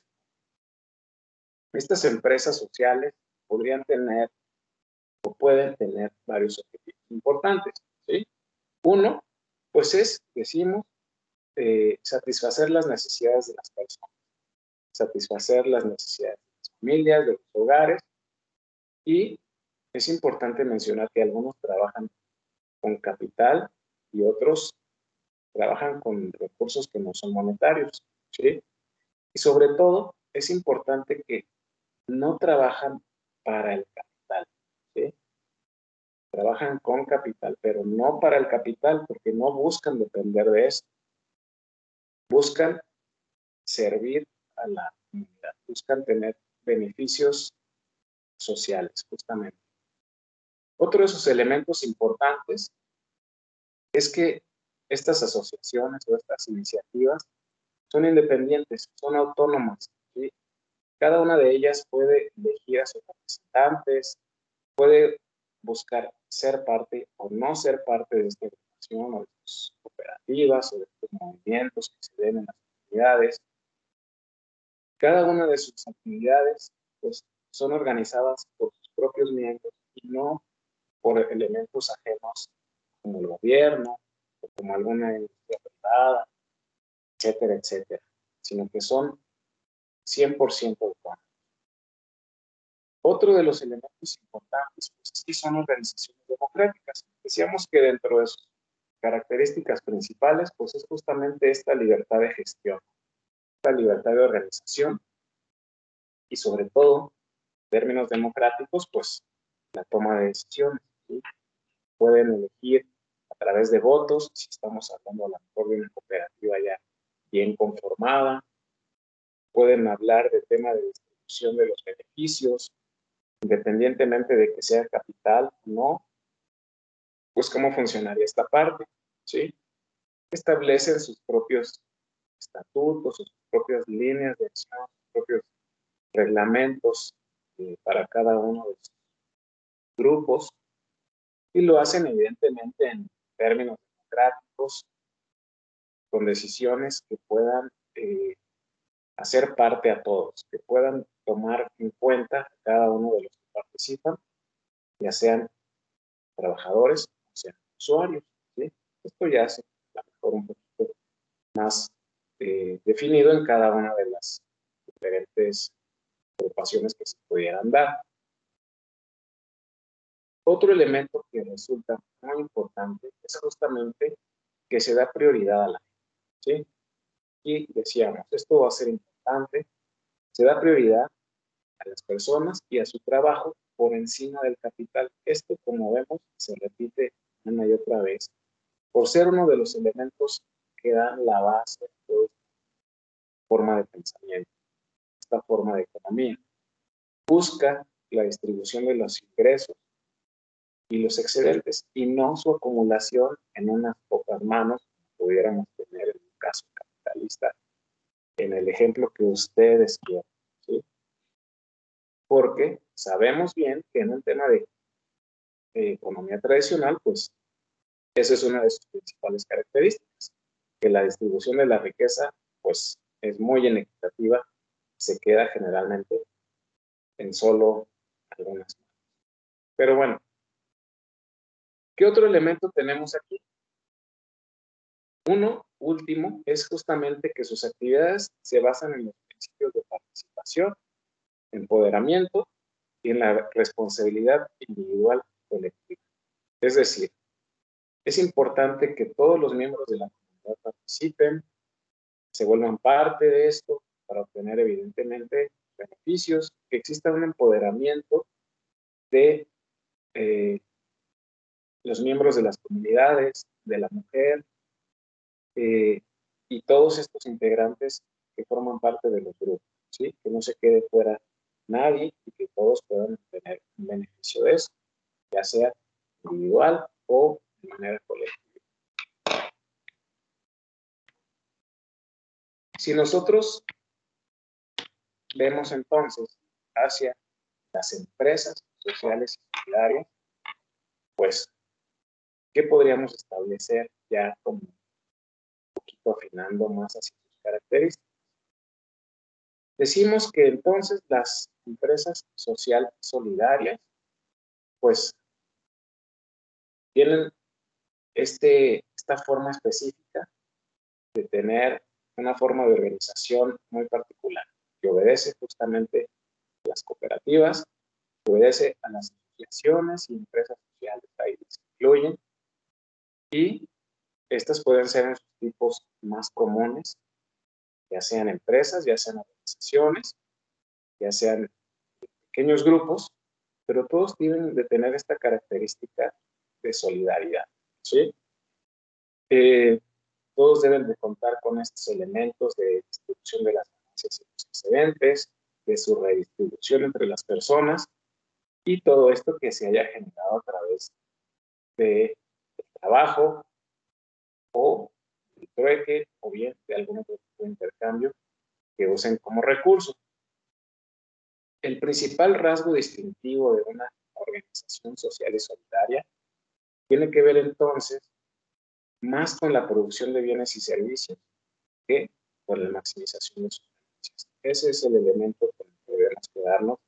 estas empresas sociales podrían tener o pueden tener varios objetivos importantes. Uno, pues es, decimos, eh, satisfacer las necesidades de las personas satisfacer las necesidades de las familias, de los hogares. Y es importante mencionar que algunos trabajan con capital y otros trabajan con recursos que no son monetarios. Y sobre todo, es importante que no trabajan para el capital. Trabajan con capital, pero no para el capital porque no buscan depender de eso. Buscan servir a la comunidad, buscan tener beneficios sociales, justamente. Otro de sus elementos importantes es que estas asociaciones o estas iniciativas son independientes, son autónomas. Cada una de ellas puede elegir a sus representantes, puede buscar ser parte o no ser parte de espacio. organización o de sus cooperativas o de estos movimientos que se den en las comunidades. Cada una de sus actividades pues, son organizadas por sus propios miembros y no por elementos ajenos como el gobierno o como alguna industria privada, etcétera, etcétera, sino que son 100% autónomos. Otro de los elementos importantes pues, es que son organizaciones democráticas. Decíamos que dentro de sus características principales, pues es justamente esta libertad de gestión, esta libertad de organización y sobre todo, términos democráticos, pues la toma de decisiones. Pueden elegir a través de votos, si estamos hablando a lo mejor de una cooperativa ya bien conformada, pueden hablar de tema de distribución de los beneficios, independientemente de que sea capital o no, pues cómo funcionaría esta parte, ¿sí? Establecen sus propios estatutos, sus propias líneas de acción, sus propios reglamentos eh, para cada uno de sus grupos y lo hacen evidentemente en términos democráticos, con decisiones que puedan eh, hacer parte a todos, que puedan tomar en cuenta cada uno de los que participan, ya sean trabajadores o sean usuarios. Esto ya es a mejor un poquito más eh, definido en cada una de las diferentes agrupaciones que se pudieran dar. Otro elemento que resulta muy importante es justamente que se da prioridad a la gente. Y decíamos, esto va a ser importante, se da prioridad a las personas y a su trabajo por encima del capital. Esto, como vemos, se repite una y otra vez, por ser uno de los elementos que dan la base de toda esta forma de pensamiento, esta forma de economía. Busca la distribución de los ingresos y los excedentes y no su acumulación en unas pocas manos, como pudiéramos tener en un caso capitalista, en el ejemplo que ustedes quieren. ¿sí? Porque sabemos bien que en un tema de, economía tradicional, pues esa es una de sus principales características, que la distribución de la riqueza, pues es muy inequitativa, se queda generalmente en solo algunas manos. Pero bueno, ¿Qué otro elemento tenemos aquí? Uno, último, es justamente que sus actividades se basan en los principios de participación, empoderamiento y en la responsabilidad individual colectiva. Es decir, es importante que todos los miembros de la comunidad participen, se vuelvan parte de esto para obtener evidentemente beneficios, que exista un empoderamiento de eh, los miembros de las comunidades, de la mujer eh, y todos estos integrantes que forman parte de los grupos, ¿sí? que no se quede fuera nadie y que todos puedan tener un beneficio de eso, ya sea individual o de manera colectiva. Si nosotros vemos entonces hacia las empresas sociales y solidarias, pues ¿Qué podríamos establecer ya como un poquito afinando más hacia sus características? Decimos que entonces las empresas social solidarias, pues, tienen este, esta forma específica de tener una forma de organización muy particular, que obedece justamente a las cooperativas, que obedece a las asociaciones y empresas sociales, ahí se incluyen, y estas pueden ser en sus tipos más comunes, ya sean empresas, ya sean organizaciones, ya sean pequeños grupos, pero todos tienen de tener esta característica de solidaridad. ¿sí? Eh, todos deben de contar con estos elementos de distribución de las ganancias y los excedentes, de su redistribución entre las personas y todo esto que se haya generado a través de trabajo o el trueque o bien de algún otro tipo de intercambio que usen como recurso. El principal rasgo distintivo de una organización social y solidaria tiene que ver entonces más con la producción de bienes y servicios que con la maximización de sus ganancias. Ese es el elemento con el que debemos quedarnos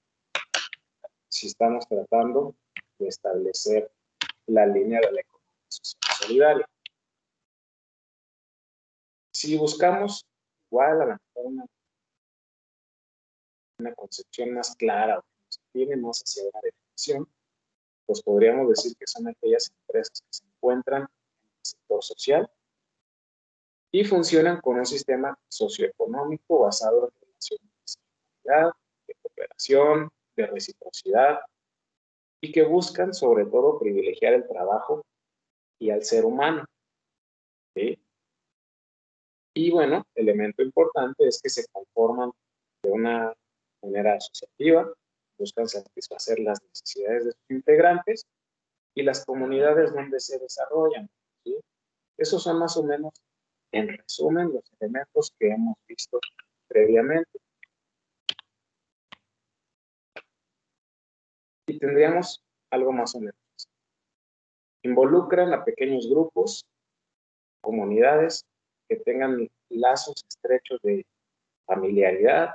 si estamos tratando de establecer la línea de la economía social solidaria. Si buscamos igual a mejor una, una concepción más clara o que nos tiene más hacia una definición, pues podríamos decir que son aquellas empresas que se encuentran sector social y funcionan con un sistema socioeconómico basado en relaciones de seguridad, de cooperación, de reciprocidad y que buscan sobre todo privilegiar el trabajo y al ser humano. Y bueno, elemento importante es que se conforman de una manera asociativa, buscan satisfacer las necesidades de sus integrantes y las comunidades donde se desarrollan. Esos son más o menos, en resumen, los elementos que hemos visto previamente. Y tendríamos algo más o menos. Involucran a pequeños grupos, comunidades que tengan lazos estrechos de familiaridad,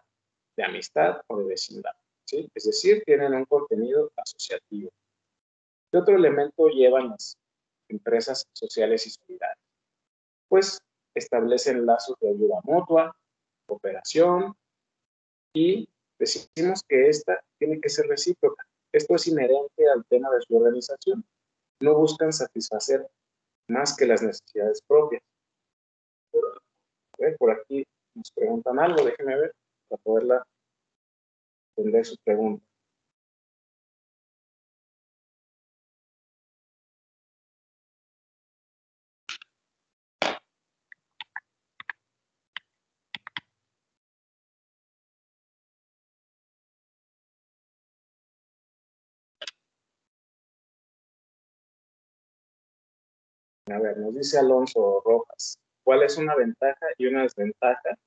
de amistad o de vecindad. Es decir, tienen un contenido asociativo. ¿Qué otro elemento llevan las empresas sociales y solidarias? Pues establecen lazos de ayuda mutua, cooperación y decimos que esta tiene que ser recíproca. Esto es inherente al tema de su organización. No buscan satisfacer más que las necesidades propias. Por aquí nos preguntan algo, déjenme ver para poderla entender su pregunta. A ver, nos dice Alonso Rojas, ¿cuál es una ventaja y una desventaja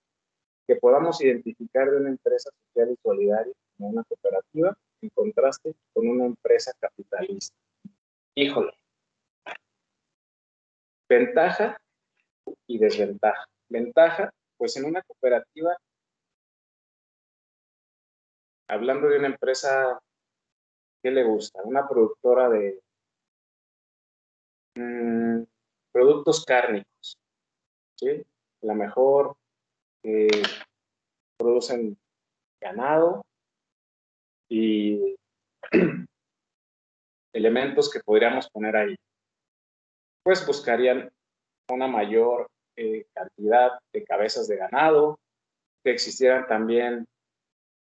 que podamos identificar de una empresa social y solidaria como una cooperativa en contraste con una empresa capitalista? Híjole. Ventaja y desventaja. Ventaja, pues en una cooperativa, hablando de una empresa, ¿qué le gusta? Una productora de Mm, productos cárnicos. ¿sí? La mejor eh, producen ganado y elementos que podríamos poner ahí. Pues buscarían una mayor eh, cantidad de cabezas de ganado, que existieran también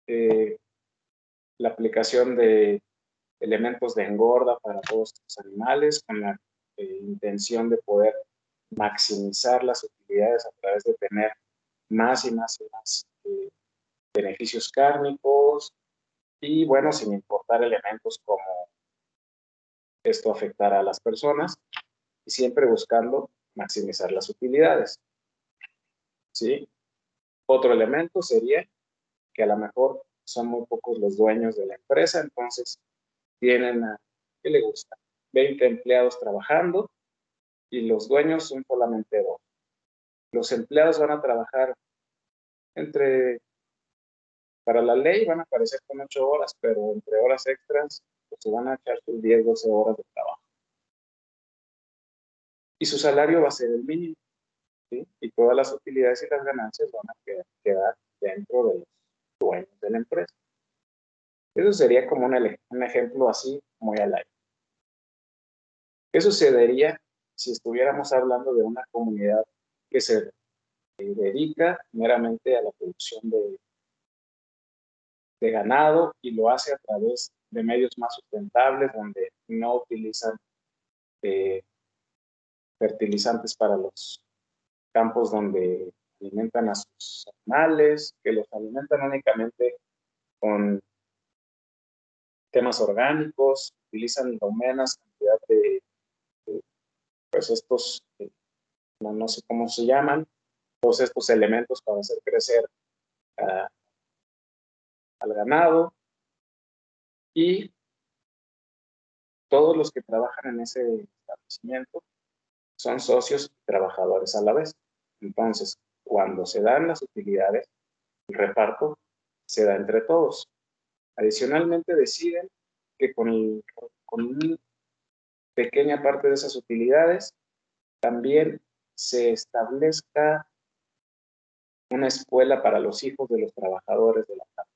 eh, la aplicación de elementos de engorda para todos los animales, con la eh, intención de poder maximizar las utilidades a través de tener más y más y más eh, beneficios cárnicos y bueno, sin importar elementos como esto afectará a las personas y siempre buscando maximizar las utilidades. ¿Sí? Otro elemento sería que a lo mejor son muy pocos los dueños de la empresa, entonces tienen a, ¿qué le gusta? 20 empleados trabajando y los dueños son solamente dos. Los empleados van a trabajar entre, para la ley van a aparecer con 8 horas, pero entre horas extras pues, se van a echar sus 10, 12 horas de trabajo. Y su salario va a ser el mínimo. Y todas las utilidades y las ganancias van a quedar, dentro de los dueños de la empresa. Eso sería como un, un ejemplo así, muy al aire. ¿Qué sucedería si estuviéramos hablando de una comunidad que se dedica meramente a la producción de, ganado y lo hace a través de medios más sustentables donde no utilizan eh, fertilizantes para los campos donde alimentan a sus animales, que los alimentan únicamente con temas orgánicos, utilizan lo menos cantidad de pues estos, eh, no, sé cómo se llaman, todos estos elementos para hacer crecer al ganado y todos los que trabajan en ese establecimiento son socios y trabajadores a la vez. Entonces, cuando se dan las utilidades, el reparto se da entre todos. Adicionalmente, deciden que con, con pequeña parte de esas utilidades también se establezca una escuela para los hijos de los trabajadores de la casa.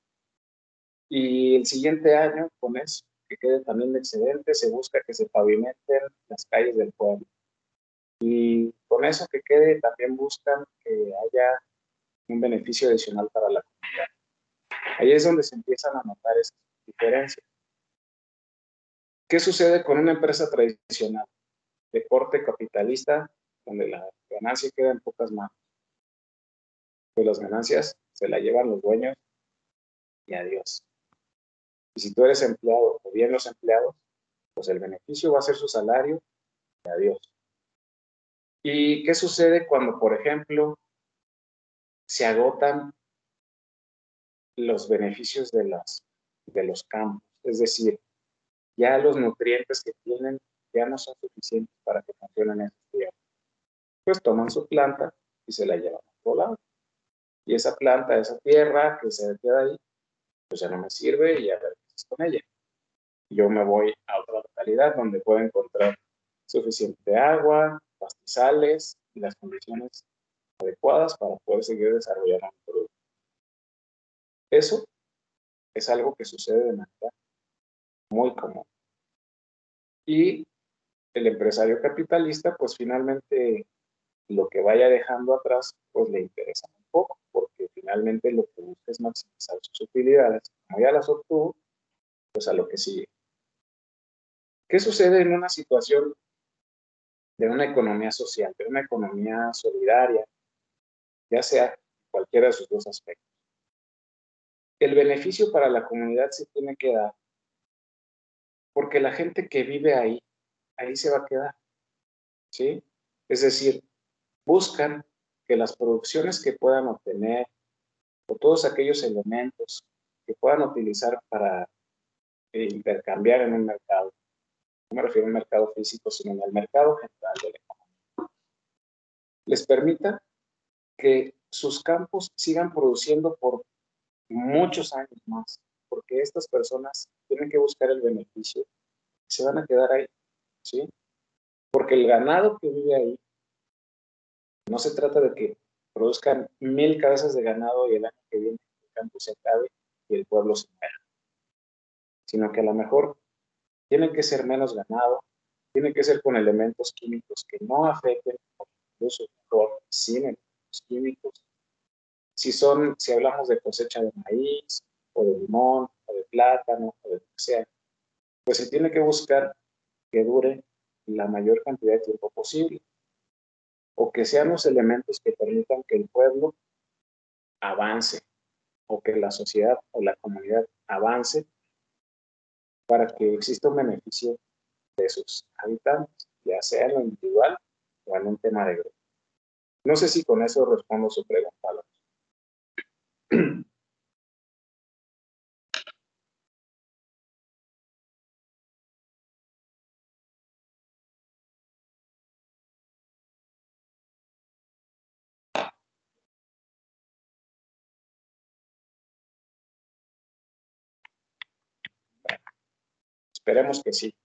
Y el siguiente año, con eso, que quede también excedente, se busca que se pavimenten las calles del pueblo. Y con eso que quede, también buscan que haya un beneficio adicional para la comunidad. Ahí es donde se empiezan a notar esas diferencias. ¿Qué sucede con una empresa tradicional de corte capitalista donde la ganancia queda en pocas manos? Pues las ganancias se la llevan los dueños y adiós. Y si tú eres empleado o bien los empleados, pues el beneficio va a ser su salario y adiós. ¿Y qué sucede cuando, por ejemplo, se agotan los beneficios de, las, de los campos? Es decir, ya los nutrientes que tienen ya no son suficientes para que funcionen en ese tierra. Pues toman su planta y se la llevan a otro lado. Y esa planta, esa tierra que se queda ahí, pues ya no me sirve y a ver con ella. Yo me voy a otra localidad donde puedo encontrar suficiente agua, pastizales y las condiciones adecuadas para poder seguir desarrollando un producto. Eso es algo que sucede de manera muy común. Y el empresario capitalista, pues finalmente lo que vaya dejando atrás, pues le interesa un poco, porque finalmente lo que busca es maximizar sus utilidades. Como ya las obtuvo, pues a lo que sigue. ¿Qué sucede en una situación de una economía social, de una economía solidaria, ya sea cualquiera de sus dos aspectos? El beneficio para la comunidad se tiene que dar porque la gente que vive ahí, ahí se va a quedar. ¿Sí? Es decir, buscan que las producciones que puedan obtener o todos aquellos elementos que puedan utilizar para eh, intercambiar en un mercado, no me refiero a un mercado físico, sino en el mercado general de la economía, les permita que sus campos sigan produciendo por muchos años más, porque estas personas tienen que buscar el beneficio se van a quedar ahí, ¿sí? Porque el ganado que vive ahí no se trata de que produzcan mil cabezas de ganado y el año que viene el campo se acabe y el pueblo se muera, sino que a lo mejor tiene que ser menos ganado, tiene que ser con elementos químicos que no afecten, incluso sin elementos químicos. Si son, si hablamos de cosecha de maíz, o de limón, de plátano, o de lo que sea, pues se tiene que buscar que dure la mayor cantidad de tiempo posible o que sean los elementos que permitan que el pueblo avance o que la sociedad o la comunidad avance para que exista un beneficio de sus habitantes, ya sea en lo individual o en un tema de grupo. No sé si con eso respondo su pregunta. Esperemos que sí.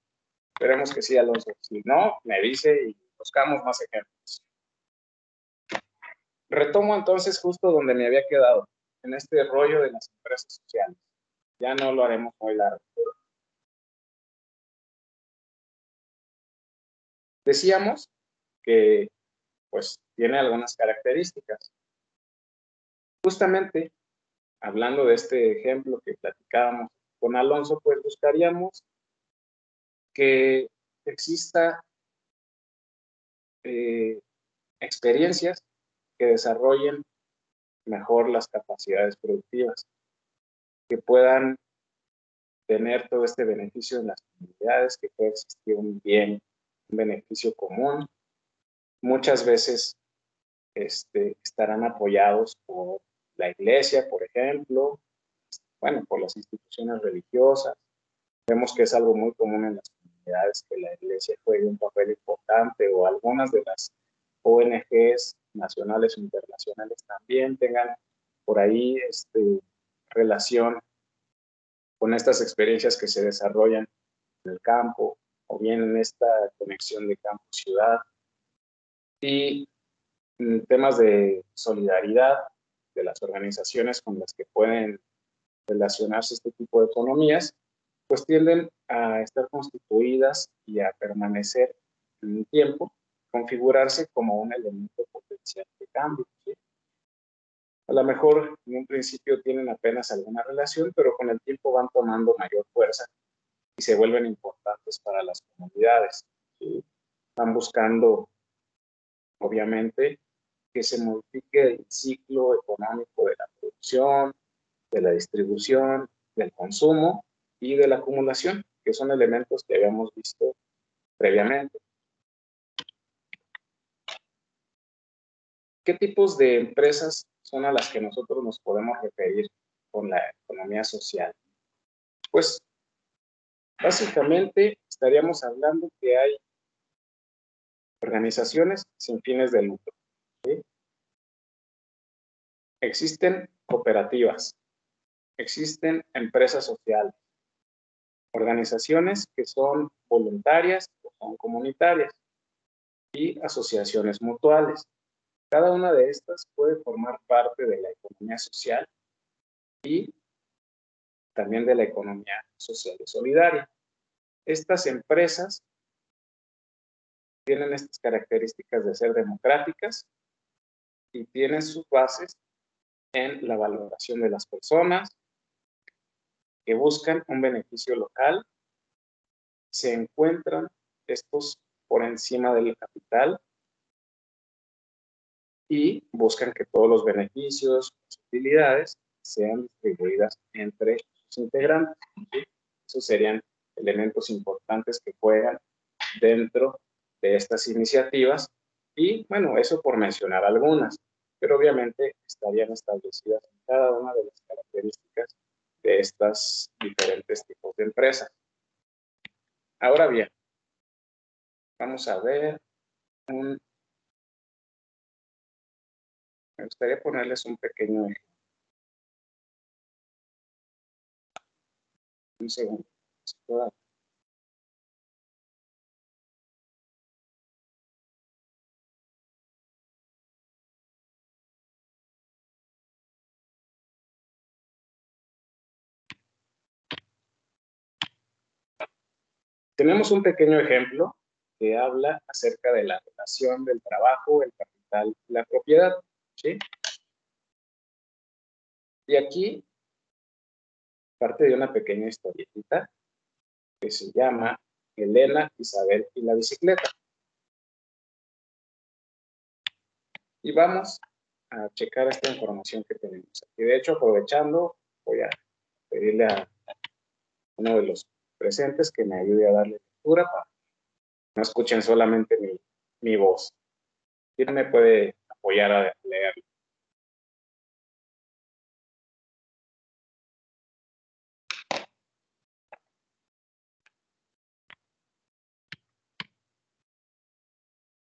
Esperemos que sí, Alonso. Si no, me dice y buscamos más ejemplos. Retomo entonces justo donde me había quedado, en este rollo de las empresas sociales. Ya no lo haremos muy largo. Decíamos que pues tiene algunas características. Justamente hablando de este ejemplo que platicábamos con Alonso, pues buscaríamos que exista eh, experiencias que desarrollen mejor las capacidades productivas, que puedan tener todo este beneficio en las comunidades, que pueda existir un bien, un beneficio común. Muchas veces este, estarán apoyados por la iglesia, por ejemplo, bueno, por las instituciones religiosas. Vemos que es algo muy común en las que la iglesia juegue un papel importante o algunas de las ONGs nacionales o internacionales también tengan por ahí este, relación con estas experiencias que se desarrollan en el campo o bien en esta conexión de campo-ciudad. Y temas de solidaridad de las organizaciones con las que pueden relacionarse este tipo de economías, pues tienden a estar constituidas y a permanecer en un tiempo, configurarse como un elemento potencial de cambio. A lo mejor en un principio tienen apenas alguna relación, pero con el tiempo van tomando mayor fuerza y se vuelven importantes para las comunidades. Van buscando, obviamente, que se modifique el ciclo económico de la producción, de la distribución, del consumo y de la acumulación, que son elementos que habíamos visto previamente. ¿Qué tipos de empresas son a las que nosotros nos podemos referir con la economía social? Pues básicamente estaríamos hablando que hay organizaciones sin fines de lucro. Existen cooperativas, existen empresas sociales, organizaciones que son voluntarias o son comunitarias y asociaciones mutuales. Cada una de estas puede formar parte de la economía social y también de la economía social y solidaria. Estas empresas tienen estas características de ser democráticas y tienen sus bases en la valoración de las personas, que buscan un beneficio local, se encuentran estos por encima del capital y buscan que todos los beneficios, las utilidades sean distribuidas entre sus integrantes. Esos serían elementos importantes que juegan dentro de estas iniciativas y bueno, eso por mencionar algunas, pero obviamente estarían establecidas en cada una de las características de estos diferentes tipos de empresas. Ahora bien, vamos a ver un... Me gustaría ponerles un pequeño ejemplo. Un segundo. Tenemos un pequeño ejemplo que habla acerca de la relación del trabajo, el capital y la propiedad. ¿sí? Y aquí parte de una pequeña historietita que se llama Elena, Isabel y la bicicleta. Y vamos a checar esta información que tenemos aquí. De hecho, aprovechando, voy a pedirle a uno de los presentes que me ayude a darle lectura para que no escuchen solamente mi, mi voz. ¿Quién me puede apoyar a leerlo?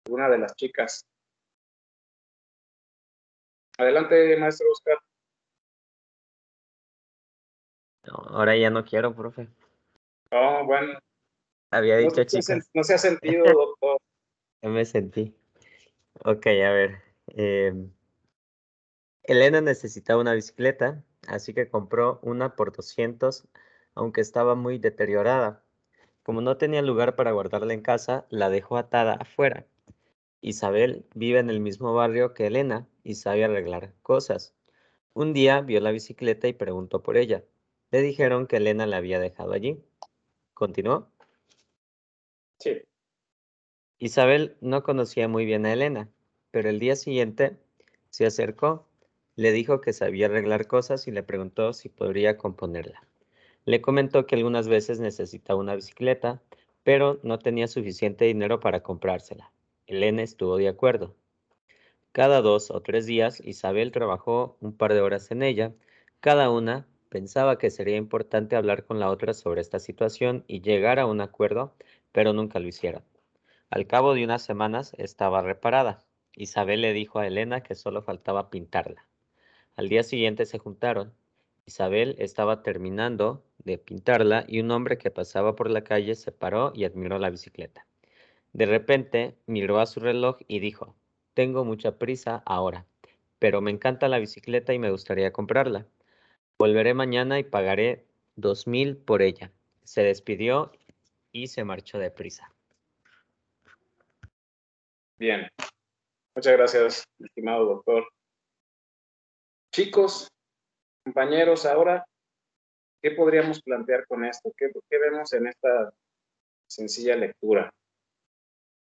Una de las chicas. Adelante, maestro Oscar. ahora ya no quiero, profe. Oh, bueno. Había dicho no, No se ha sentido, doctor. Ya me sentí. Ok, a ver. Em, Elena necesitaba una bicicleta, así que compró una por 200, aunque estaba muy deteriorada. Como no tenía lugar para guardarla en casa, la dejó atada afuera. Isabel vive en el mismo barrio que Elena y sabe arreglar cosas. Un día vio la bicicleta y preguntó por ella. Le dijeron que Elena la había dejado allí. ¿Continuó? Sí. Isabel no conocía muy bien a Elena, pero el día siguiente se acercó, le dijo que sabía arreglar cosas y le preguntó si podría componerla. Le comentó que algunas veces necesitaba una bicicleta, pero no tenía suficiente dinero para comprársela. Elena estuvo de acuerdo. Cada dos o tres días Isabel trabajó un par de horas en ella, cada una Pensaba que sería importante hablar con la otra sobre esta situación y llegar a un acuerdo, pero nunca lo hicieron. Al cabo de unas semanas estaba reparada. Isabel le dijo a Elena que solo faltaba pintarla. Al día siguiente se juntaron. Isabel estaba terminando de pintarla y un hombre que pasaba por la calle se paró y admiró la bicicleta. De repente miró a su reloj y dijo, tengo mucha prisa ahora, pero me encanta la bicicleta y me gustaría comprarla. Volveré mañana y pagaré dos mil por ella. Se despidió y se marchó deprisa. Bien. Muchas gracias, estimado doctor. Chicos, compañeros, ahora, ¿qué podríamos plantear con esto? ¿Qué, vemos en esta sencilla lectura?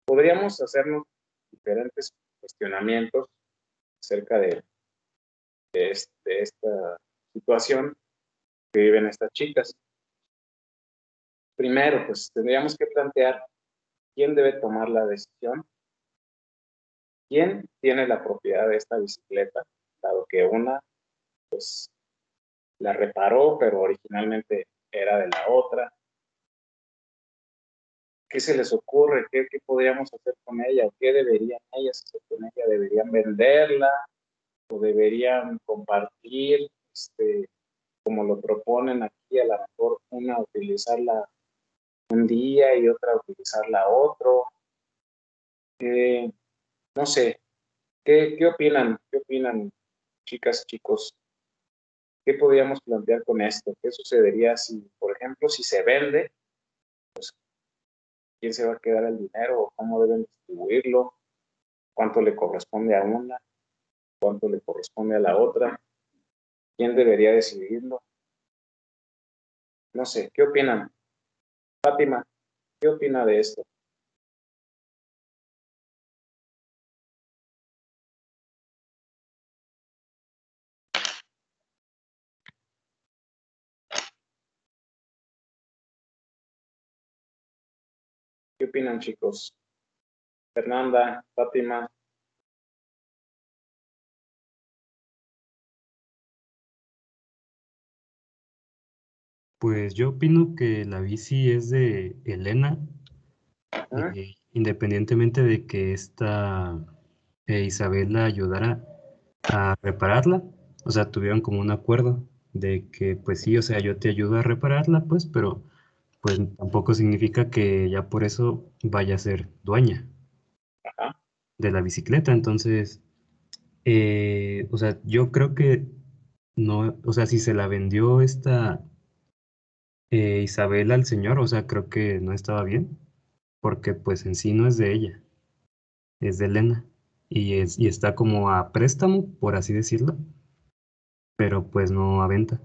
Podríamos hacernos diferentes cuestionamientos acerca de, de esta situación que viven estas chicas. Primero, pues tendríamos que plantear quién debe tomar la decisión, quién tiene la propiedad de esta bicicleta, dado que una, pues, la reparó, pero originalmente era de la otra. ¿Qué se les ocurre? ¿Qué, qué podríamos hacer con ella? ¿Qué deberían ellas hacer con ella? ¿Deberían venderla? ¿O deberían compartir este, como lo proponen aquí, a lo mejor una utilizarla un día y otra utilizarla otro. Eh, no sé, ¿qué, ¿qué opinan? ¿Qué opinan, chicas, chicos? ¿Qué podríamos plantear con esto? ¿Qué sucedería si, por ejemplo, si se vende? Pues, ¿quién se va a quedar el dinero? ¿Cómo deben distribuirlo? ¿Cuánto le corresponde a una? ¿Cuánto le corresponde a la otra? ¿Quién debería decidirlo? No sé, ¿qué opinan? Fátima, ¿qué opina de esto? ¿Qué opinan, chicos? Fernanda, Fátima, Pues yo opino que la bici es de Elena, eh, independientemente de que esta eh, Isabel la ayudara a repararla. O sea, tuvieron como un acuerdo de que, pues sí, o sea, yo te ayudo a repararla, pues, pero pues tampoco significa que ya por eso vaya a ser dueña de la bicicleta. Entonces, eh, o sea, yo creo que no, o sea, si se la vendió esta eh, Isabel al señor, o sea, creo que no estaba bien, porque pues en sí no es de ella, es de Elena, y, es, y está como a préstamo, por así decirlo, pero pues no a venta.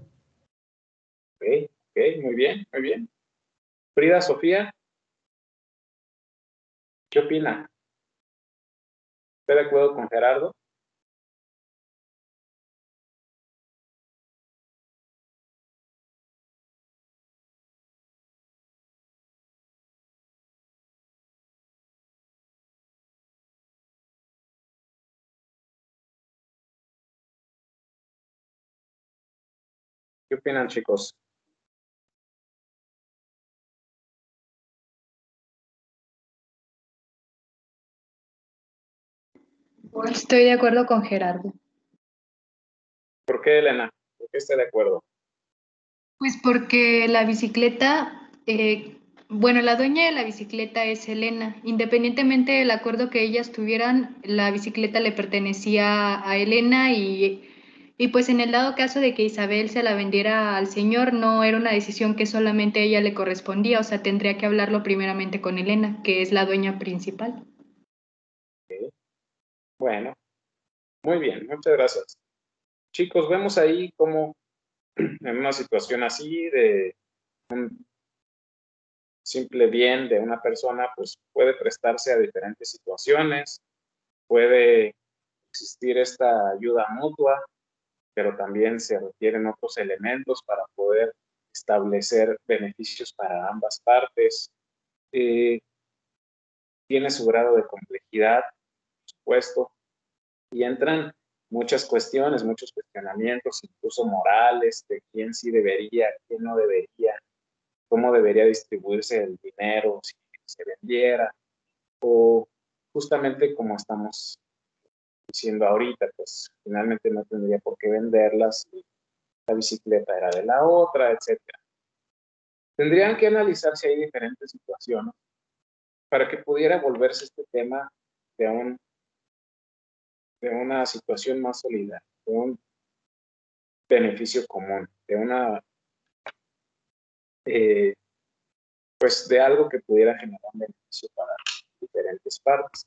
Ok, ok, muy bien, muy bien. Frida, Sofía, ¿qué opina? ¿Está de acuerdo con Gerardo? ¿Qué opinan, chicos? Estoy de acuerdo con Gerardo. ¿Por qué, Elena? ¿Por qué está de acuerdo? Pues porque la bicicleta, eh, bueno, la dueña de la bicicleta es Elena. Independientemente del acuerdo que ellas tuvieran, la bicicleta le pertenecía a Elena y y pues en el dado caso de que Isabel se la vendiera al señor, no era una decisión que solamente ella le correspondía, o sea, tendría que hablarlo primeramente con Elena, que es la dueña principal. Bueno, muy bien, muchas gracias. Chicos, vemos ahí cómo en una situación así de un simple bien de una persona, pues puede prestarse a diferentes situaciones, puede existir esta ayuda mutua, pero también se requieren otros elementos para poder establecer beneficios para ambas partes. Eh, tiene su grado de complejidad, por supuesto, y entran muchas cuestiones, muchos cuestionamientos, incluso morales, de quién sí debería, quién no debería, cómo debería distribuirse el dinero si se vendiera, o justamente como estamos diciendo ahorita, pues finalmente no tendría por qué venderlas la bicicleta era de la otra, etc. Tendrían que analizar si hay diferentes situaciones para que pudiera volverse este tema de, un, de una situación más sólida, de un beneficio común, de una, eh, pues de algo que pudiera generar beneficio para diferentes partes.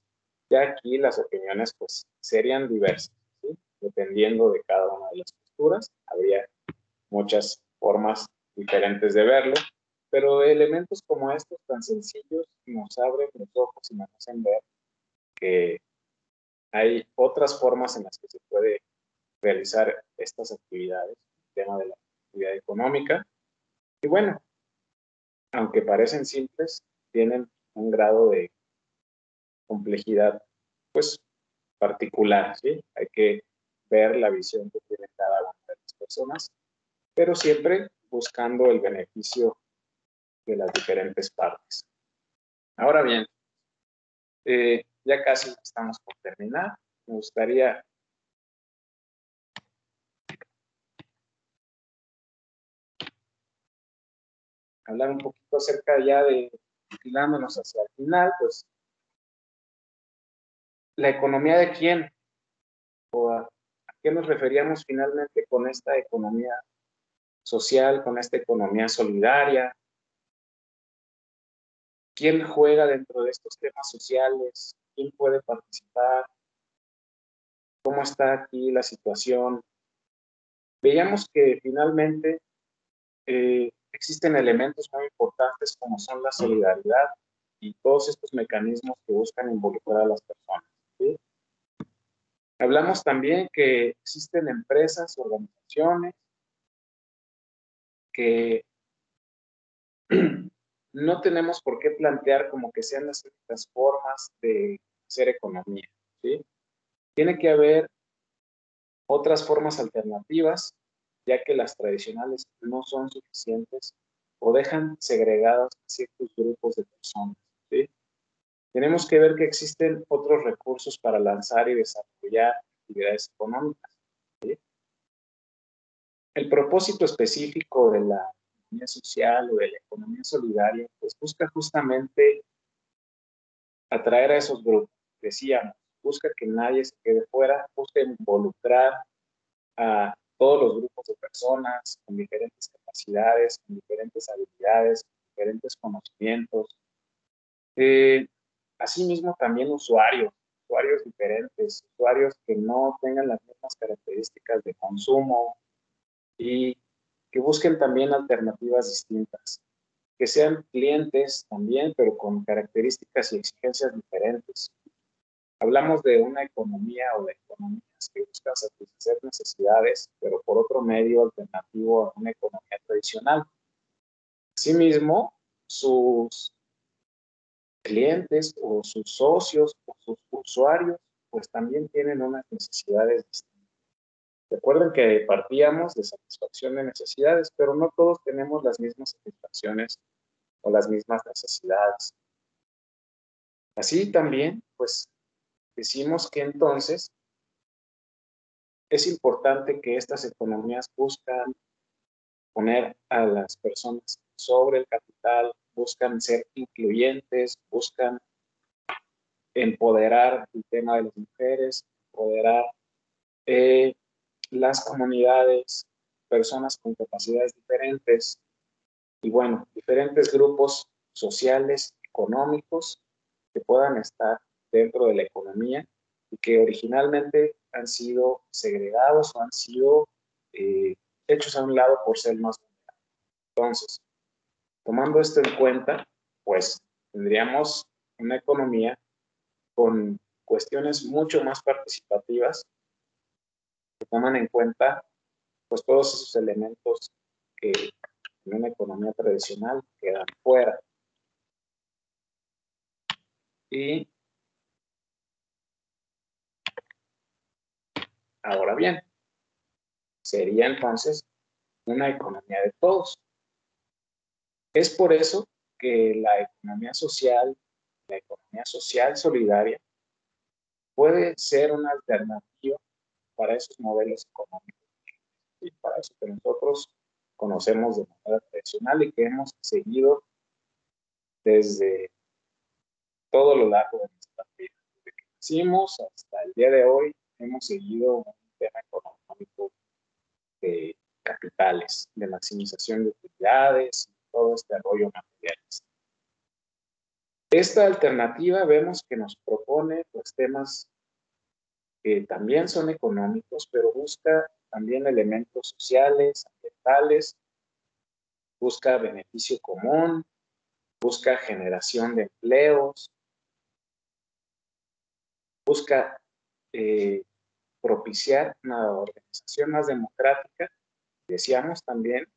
Ya aquí las opiniones pues serían diversas, dependiendo de cada una de las posturas, habría muchas formas diferentes de verlo, pero elementos como estos tan sencillos nos abren los ojos y nos hacen ver que hay otras formas en las que se puede realizar estas actividades, el tema de la actividad económica. Y bueno, aunque parecen simples, tienen un grado de complejidad, pues, particular, ¿sí? Hay que ver la visión que tiene cada una de las personas, pero siempre buscando el beneficio de las diferentes partes. Ahora bien, eh, ya casi estamos por terminar. Me gustaría hablar un poquito acerca ya de, filándonos hacia el final, pues, la economía de quién, o a qué nos referíamos finalmente con esta economía social, con esta economía solidaria, quién juega dentro de estos temas sociales, quién puede participar, cómo está aquí la situación. Veíamos que finalmente eh, existen elementos muy importantes como son la solidaridad y todos estos mecanismos que buscan involucrar a las personas. Hablamos también que existen empresas, organizaciones que no tenemos por qué plantear como que sean las formas de hacer economía. Tiene que haber otras formas alternativas, ya que las tradicionales no son suficientes o dejan segregados ciertos grupos de personas. Tenemos que ver que existen otros recursos para lanzar y desarrollar actividades económicas. ¿sí? El propósito específico de la economía social o de la economía solidaria, pues busca justamente atraer a esos grupos. Decíamos, busca que nadie se quede fuera, busca involucrar a todos los grupos de personas con diferentes capacidades, con diferentes habilidades, con diferentes conocimientos. Eh, asimismo, también usuarios, usuarios diferentes, usuarios que no tengan las mismas características de consumo y que busquen también alternativas distintas, que sean clientes también, pero con características y exigencias diferentes. Hablamos de una economía o de economías que buscan satisfacer necesidades, pero por otro medio alternativo a una economía tradicional. Asimismo, sus clientes o sus socios o sus usuarios, pues también tienen unas necesidades distintas Recuerden que partíamos de satisfacción de necesidades, pero no todos tenemos las mismas satisfacciones o las mismas necesidades. Así también, pues, decimos que entonces es importante que estas economías buscan poner a las personas sobre el capital, buscan ser incluyentes, buscan empoderar el tema de las mujeres, empoderar eh, las comunidades, personas con capacidades diferentes y bueno, diferentes grupos sociales, económicos que puedan estar dentro de la economía y que originalmente han sido segregados o han sido eh, hechos a un lado por ser más Entonces, tomando esto en cuenta, pues tendríamos una economía con cuestiones mucho más participativas se toman en cuenta pues todos esos elementos que en una economía tradicional quedan fuera. Y Ahora bien, sería entonces una economía de todos. Es por eso que la economía social, la economía social solidaria, puede ser una alternativa para esos modelos económicos y para eso que nosotros conocemos de manera tradicional y que hemos seguido desde todo lo largo de nuestra vida. Desde que nacimos hasta el día de hoy hemos seguido un tema económico de capitales, de maximización de utilidades, todo este rollo materiales. Esta alternativa vemos que nos propone pues, temas que también son económicos, pero busca también elementos sociales, ambientales, busca beneficio común, busca generación de empleos, busca eh, propiciar una organización más democrática, decíamos también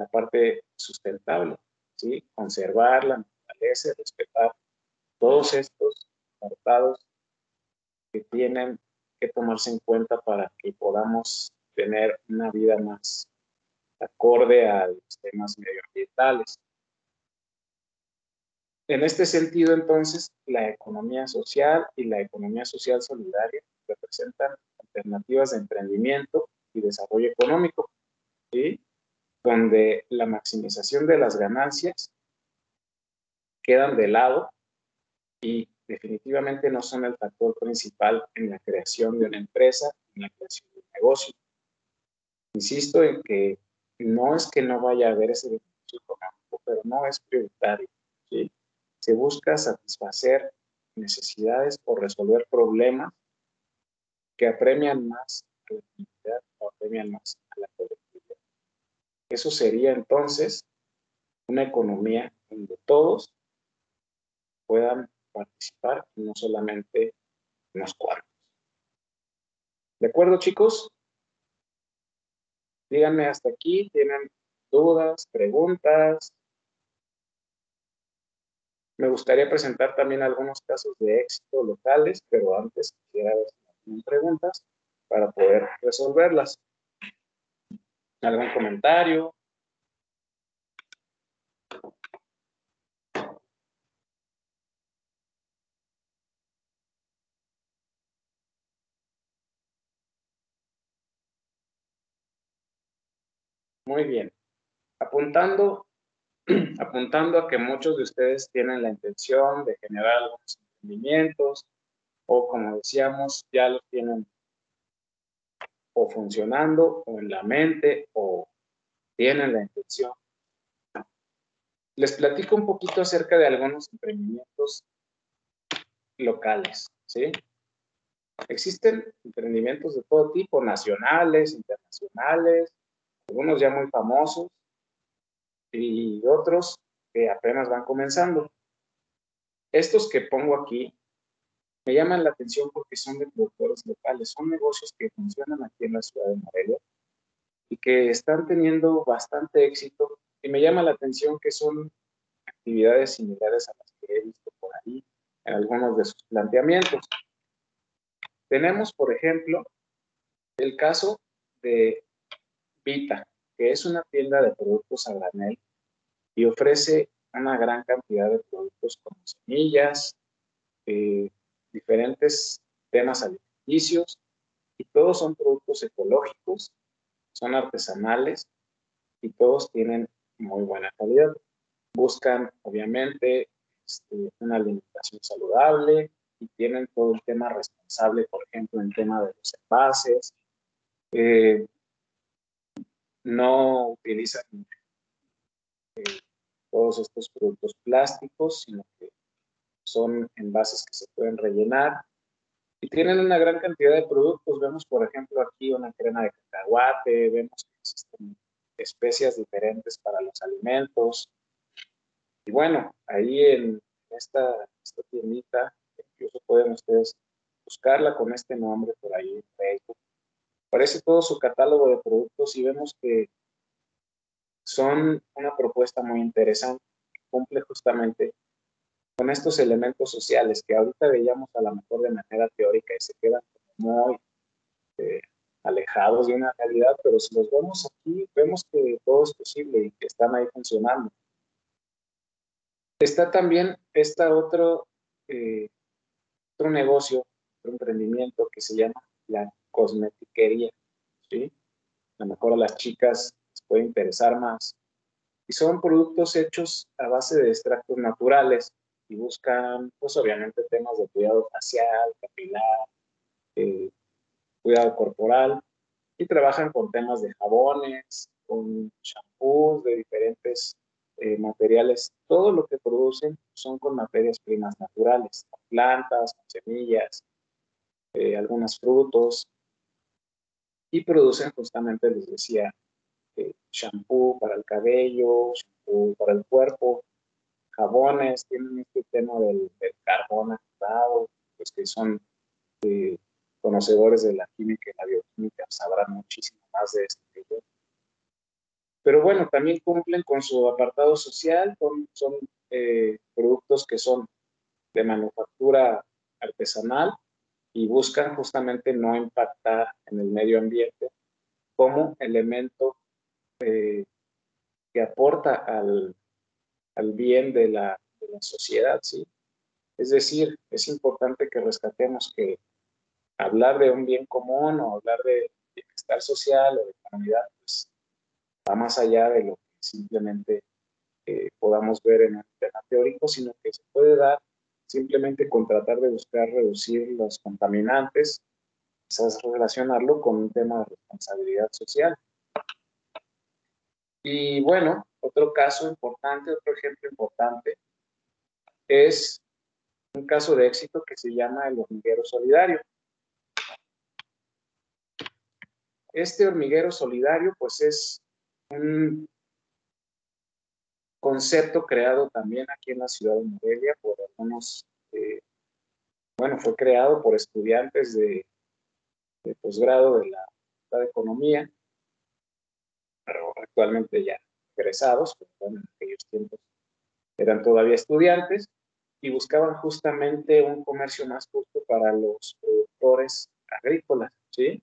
la parte sustentable, ¿sí? conservar la naturaleza, respetar todos estos apartados que tienen que tomarse en cuenta para que podamos tener una vida más acorde a los temas medioambientales. En este sentido, entonces, la economía social y la economía social solidaria representan alternativas de emprendimiento y desarrollo económico, ¿sí? Donde la maximización de las ganancias quedan de lado y definitivamente no son el factor principal en la creación de una empresa, en la creación de un negocio. Insisto en que no es que no vaya a haber ese beneficio económico, pero no es prioritario. ¿sí? Se busca satisfacer necesidades o resolver problemas que apremian más a la comunidad o apremian más a la colectividad. Eso sería entonces una economía donde todos puedan participar, no solamente unos cuantos. ¿De acuerdo, chicos? Díganme hasta aquí, ¿tienen dudas, preguntas? Me gustaría presentar también algunos casos de éxito locales, pero antes quisiera ver si tienen preguntas para poder resolverlas. ¿Algún comentario? Muy bien. Apuntando, apuntando a que muchos de ustedes tienen la intención de generar algunos emprendimientos o como decíamos, ya los tienen o funcionando o en la mente o tienen la intención. Les platico un poquito acerca de algunos emprendimientos locales, ¿sí? Existen emprendimientos de todo tipo, nacionales, internacionales, algunos ya muy famosos y otros que apenas van comenzando. Estos que pongo aquí me llaman la atención porque son de productores locales, son negocios que funcionan aquí en la ciudad de Morelia y que están teniendo bastante éxito y me llama la atención que son actividades similares a las que he visto por ahí en algunos de sus planteamientos. Tenemos, por ejemplo, el caso de Vita, que es una tienda de productos a granel y ofrece una gran cantidad de productos como semillas, eh, diferentes temas alimenticios, y todos son productos ecológicos, son artesanales y todos tienen muy buena calidad. Buscan, obviamente, este, una alimentación saludable y tienen todo el tema responsable, por ejemplo, en tema de los envases, eh, no utilizan eh, todos estos productos plásticos, sino que son envases que se pueden rellenar y tienen una gran cantidad de productos. Vemos, por ejemplo, aquí una crema de cacahuate, vemos que existen especias diferentes para los alimentos. Y bueno, ahí en esta, esta tiendita, incluso pueden ustedes buscarla con este nombre por ahí en Facebook Aparece todo su catálogo de productos y vemos que son una propuesta muy interesante, cumple justamente con estos elementos sociales que ahorita veíamos a lo mejor de manera teórica y se quedan muy eh, alejados de una realidad, pero si los vemos aquí, vemos que todo es posible y que están ahí funcionando. Está también esta otro, eh, otro negocio, otro emprendimiento que se llama la cosmetiquería, ¿sí? A lo mejor a las chicas les puede interesar más. Y son productos hechos a base de extractos naturales y buscan, pues obviamente, temas de cuidado facial, capilar, eh, cuidado corporal y trabajan con temas de jabones, con shampoos de diferentes eh, materiales. Todo lo que producen son con materias primas naturales, plantas, semillas, eh, algunos frutos y producen justamente, les decía, eh, shampoo para el cabello, shampoo para el cuerpo, jabones, tienen este tema del, carbón activado, pues que son conocedores de la química y la bioquímica sabrán muchísimo más de que yo. Pero bueno, también cumplen con su apartado social, son, son eh, productos que son de manufactura artesanal y buscan justamente no impactar en el medio ambiente como elemento eh, que aporta al, al bien de la, sociedad, ¿sí? Es decir, es importante que rescatemos que hablar de un bien común o hablar de bienestar social o de comunidad, pues va más allá de lo que simplemente eh, podamos ver en el tema teórico, sino que se puede dar simplemente con tratar de buscar reducir los contaminantes, quizás relacionarlo con un tema de responsabilidad social. Y bueno, otro caso importante, otro ejemplo importante, es un caso de éxito que se llama el hormiguero solidario. Este hormiguero solidario, pues es un concepto creado también aquí en la ciudad de Morelia por algunos, eh, bueno, fue creado por estudiantes de, posgrado de la de Economía, pero actualmente ya egresados, en aquellos tiempos eran todavía estudiantes, y buscaban justamente un comercio más justo para los productores agrícolas, ¿sí?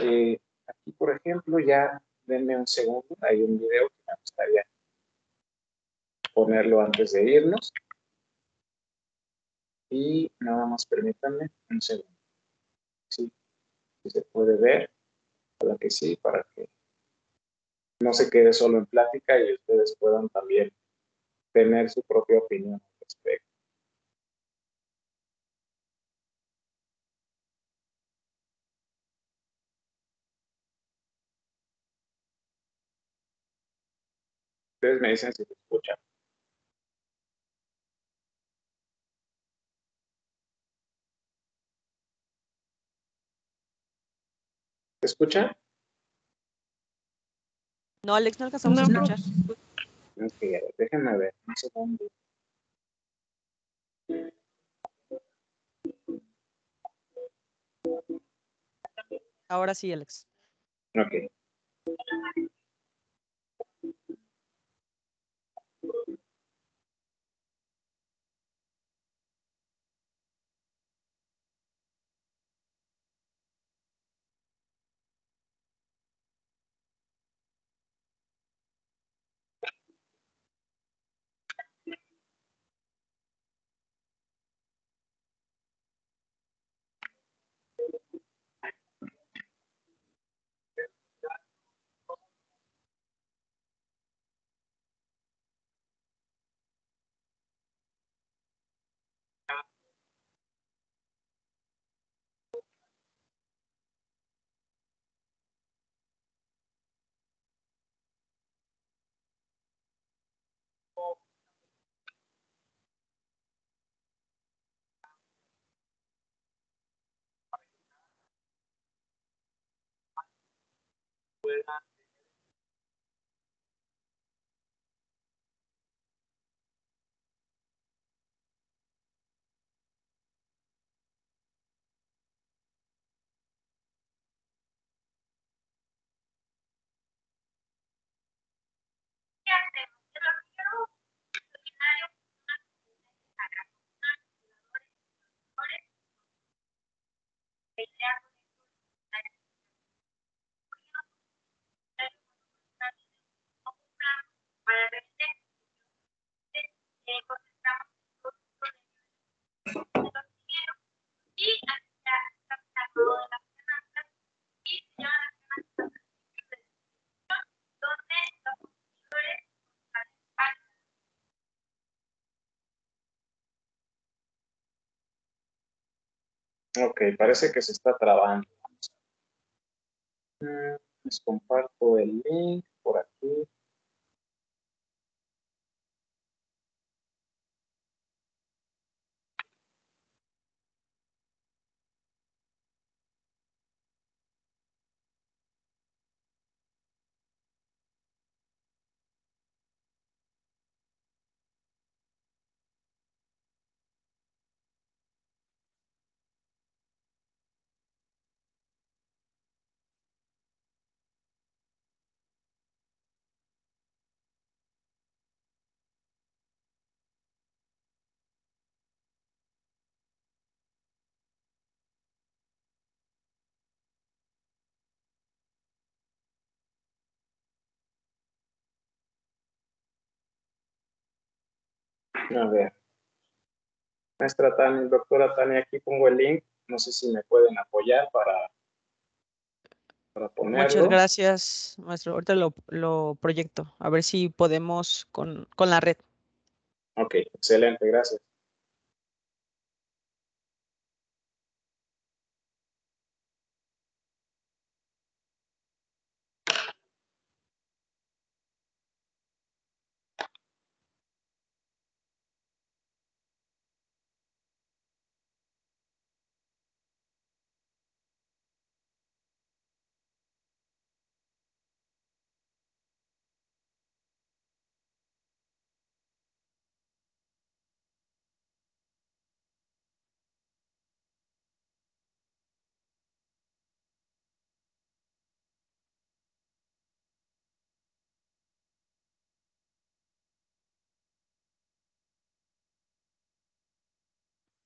Eh, aquí, por ejemplo, ya denme un segundo, hay un video que me gustaría ponerlo antes de irnos. Y nada más permítanme un segundo. Sí, si se puede ver, para que sí, para que no se quede solo en plática y ustedes puedan también tener su propia opinión al respecto. Ustedes me dicen si se escuchan. ¿Se escucha? No, Alex, no alcanzamos a escuchar. Ok, déjenme ver un segundo. Ahora sí, Alex. Ok. Fuera reina Ok, parece que se está trabando. Mm, les comparto el link por aquí. A ver. Maestra Tania, doctora Tania, aquí pongo el link. No sé si me pueden apoyar para, para ponerlo. Muchas gracias, maestro. Ahorita lo, lo proyecto. A ver si podemos con, con la red. Ok, excelente, gracias.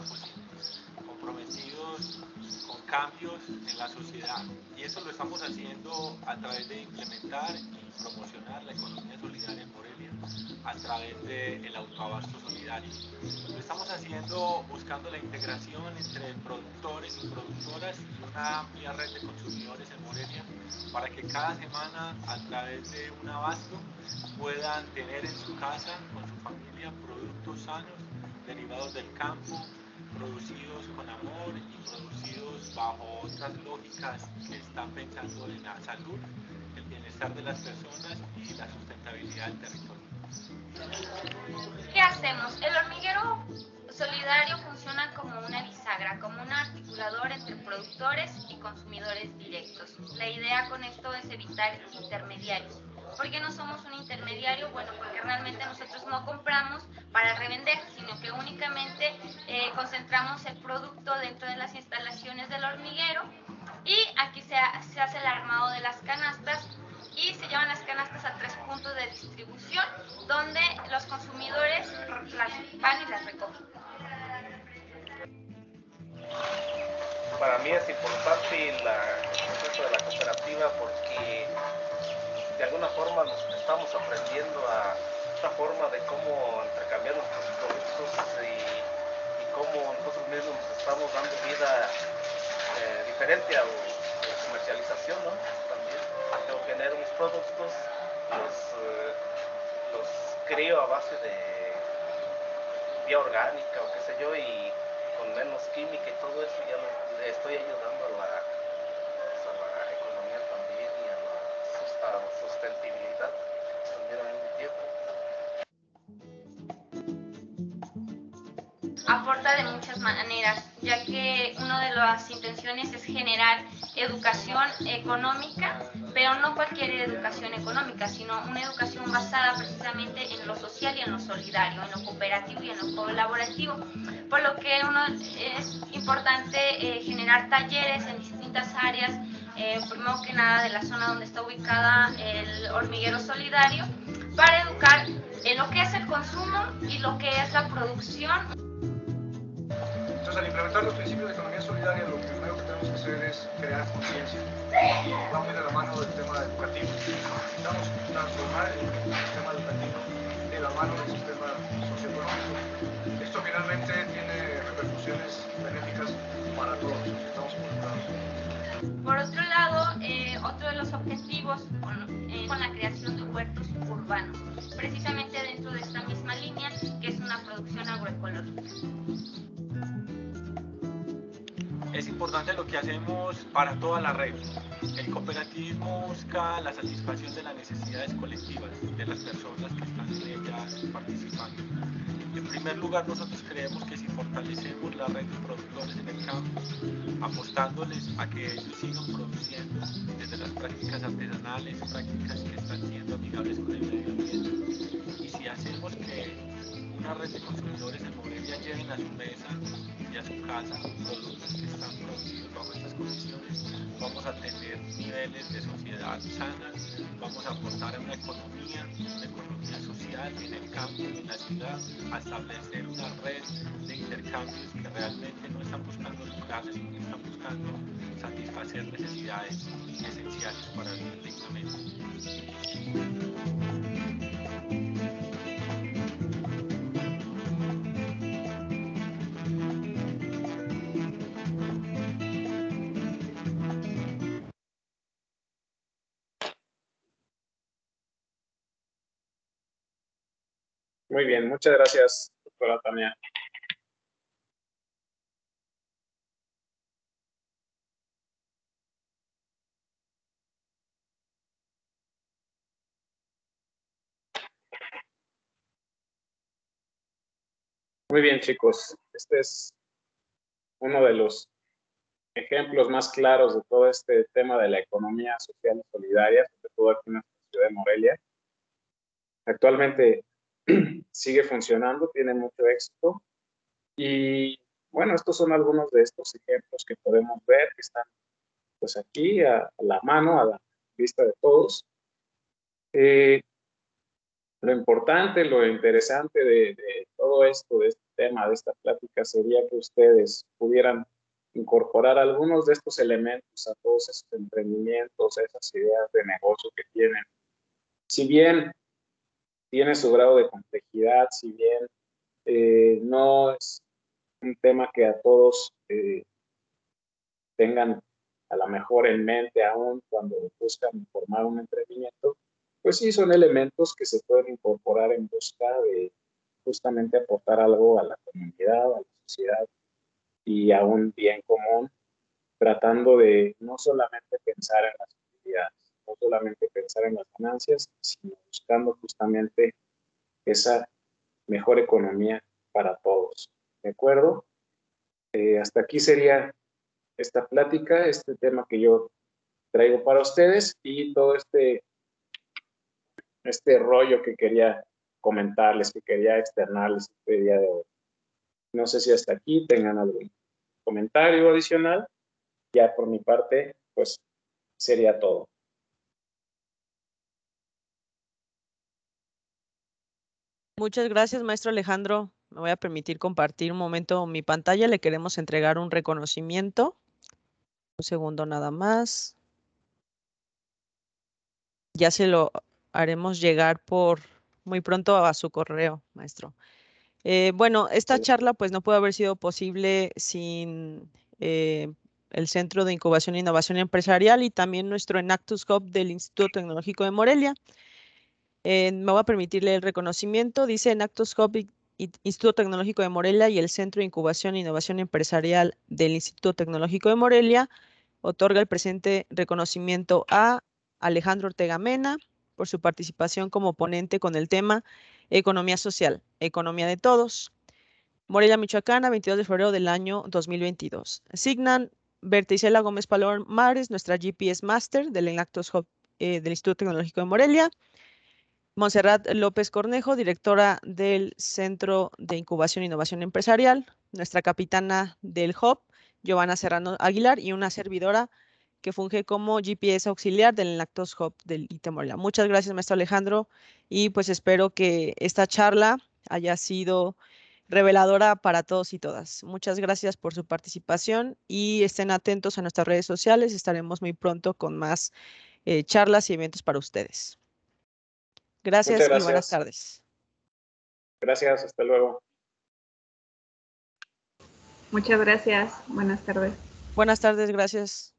posible, comprometidos con cambios en la sociedad. Y eso lo estamos haciendo a través de implementar y promocionar la economía solidaria en Morelia, a través del autoabasto solidario. Lo estamos haciendo buscando la integración entre productores y productoras y una amplia red de consumidores en Morelia para que cada semana a través de un abasto puedan tener en su casa con su familia productos sanos derivados del campo, producidos con amor y producidos bajo otras lógicas que están pensando en la salud, el bienestar de las personas y la sustentabilidad del territorio. ¿Qué hacemos? El hormiguero solidario funciona como una bisagra, como un articulador entre productores y consumidores directos. La idea con esto es evitar intermediarios. ¿Por qué no somos un intermediario? Bueno, porque realmente nosotros no compramos para revender, sino que únicamente eh, concentramos el producto dentro de las instalaciones del hormiguero y aquí se, se hace el armado de las canastas y se llevan las canastas a tres puntos de distribución donde los consumidores las van y las recogen. Para mí es importante el proceso de la cooperativa porque de alguna forma nos estamos aprendiendo a esta forma de cómo intercambiar nuestros productos y, cómo nosotros mismos nos estamos dando vida eh, diferente a, la comercialización, ¿no? También yo genero mis productos, los, eh, creo a base de vía orgánica o qué sé yo y con menos química y todo eso ya le estoy ayudando a la, pues, a la economía también y a la, a muchas maneras, ya que una de las intenciones es generar educación económica, pero no cualquier educación económica, sino una educación basada precisamente en lo social y en lo solidario, en lo cooperativo y en lo colaborativo. Por lo que uno es importante eh, generar talleres en distintas áreas, eh, primero que nada de la zona donde está ubicada el hormiguero solidario, para educar en lo que es el consumo y lo que es la producción al implementar los principios de economía solidaria, lo primero que tenemos que hacer es crear conciencia. Va muy de la mano del tema educativo. Necesitamos transformar el sistema educativo de la mano del sistema socioeconómico. Esto finalmente tiene repercusiones benéficas para todos los que estamos involucrados. Por otro lado, eh, otro de los objetivos con, eh, con la creación de huertos urbanos, precisamente dentro de esta misma línea, que es una producción agroecológica es importante lo que hacemos para toda la red. El cooperativismo busca la satisfacción de las necesidades colectivas de las personas que están en ellas participando. En primer lugar, nosotros creemos que si fortalecemos la red de productores en el campo, apostándoles a que ellos sigan produciendo desde las prácticas artesanales, prácticas que están siendo amigables con el medio ambiente, y si hacemos que una red de consumidores en Morelia lleven a su mesa y a su casa productos que están producidos bajo estas condiciones, vamos a tener niveles de sociedad sanas, vamos a aportar a una economía, una economía social en el campo y en la ciudad, a establecer una red de intercambios que realmente no están buscando lucrarse, sino que están buscando satisfacer necesidades esenciales para vivir dignamente. Muy bien, muchas gracias, doctora Tania. Muy bien, chicos. Este es uno de los ejemplos más claros de todo este tema de la economía social y solidaria, sobre todo aquí en nuestra ciudad de Morelia. Actualmente sigue funcionando, tiene mucho éxito. Y bueno, estos son algunos de estos ejemplos que podemos ver, que están pues aquí a, la mano, a la vista de todos. Eh, lo importante, lo interesante de, de, todo esto, de este tema, de esta plática, sería que ustedes pudieran incorporar algunos de estos elementos a todos esos emprendimientos, a esas ideas de negocio que tienen. Si bien tiene su grado de complejidad, si bien eh, no es un tema que a todos eh, tengan a lo mejor en mente aún cuando buscan formar un emprendimiento, pues sí son elementos que se pueden incorporar en busca de justamente aportar algo a la comunidad, a la sociedad y a un bien común, tratando de no solamente pensar en las utilidades, no solamente pensar en las ganancias, sino buscando justamente esa mejor economía para todos. ¿De acuerdo? Eh, hasta aquí sería esta plática, este tema que yo traigo para ustedes y todo este, este rollo que quería comentarles, que quería externarles este día de hoy. No sé si hasta aquí tengan algún comentario adicional. Ya por mi parte, pues sería todo. Muchas gracias, maestro Alejandro. Me voy a permitir compartir un momento mi pantalla. Le queremos entregar un reconocimiento. Un segundo nada más. Ya se lo haremos llegar por muy pronto a su correo, maestro. Eh, bueno, esta charla pues no puede haber sido posible sin eh, el Centro de Incubación e Innovación Empresarial y también nuestro Enactus Hub del Instituto Tecnológico de Morelia. Me voy a permitirle el reconocimiento. Dice en Actos Instituto Tecnológico de Morelia y el Centro de Incubación e Innovación Empresarial del Instituto Tecnológico de Morelia otorga el presente reconocimiento a Alejandro Ortega Mena por su participación como ponente con el tema Economía Social, Economía de Todos. Morelia, Michoacán, a 22 de febrero del año 2022. Signan Berta Isela Gómez Palomares, nuestra GPS Master del Enactos Hub eh, del Instituto Tecnológico de Morelia. Montserrat López Cornejo, directora del Centro de Incubación e Innovación Empresarial. Nuestra capitana del Hub, Giovanna Serrano Aguilar, y una servidora que funge como GPS auxiliar del Lactos Hub del ITE Morelia. Muchas gracias, maestro Alejandro, y pues espero que esta charla haya sido reveladora para todos y todas. Muchas gracias por su participación y estén atentos a nuestras redes sociales. Estaremos muy pronto con más eh, charlas y eventos para ustedes. Gracias, gracias, y buenas tardes. Gracias, hasta luego. Muchas gracias. Buenas tardes. Buenas tardes, gracias.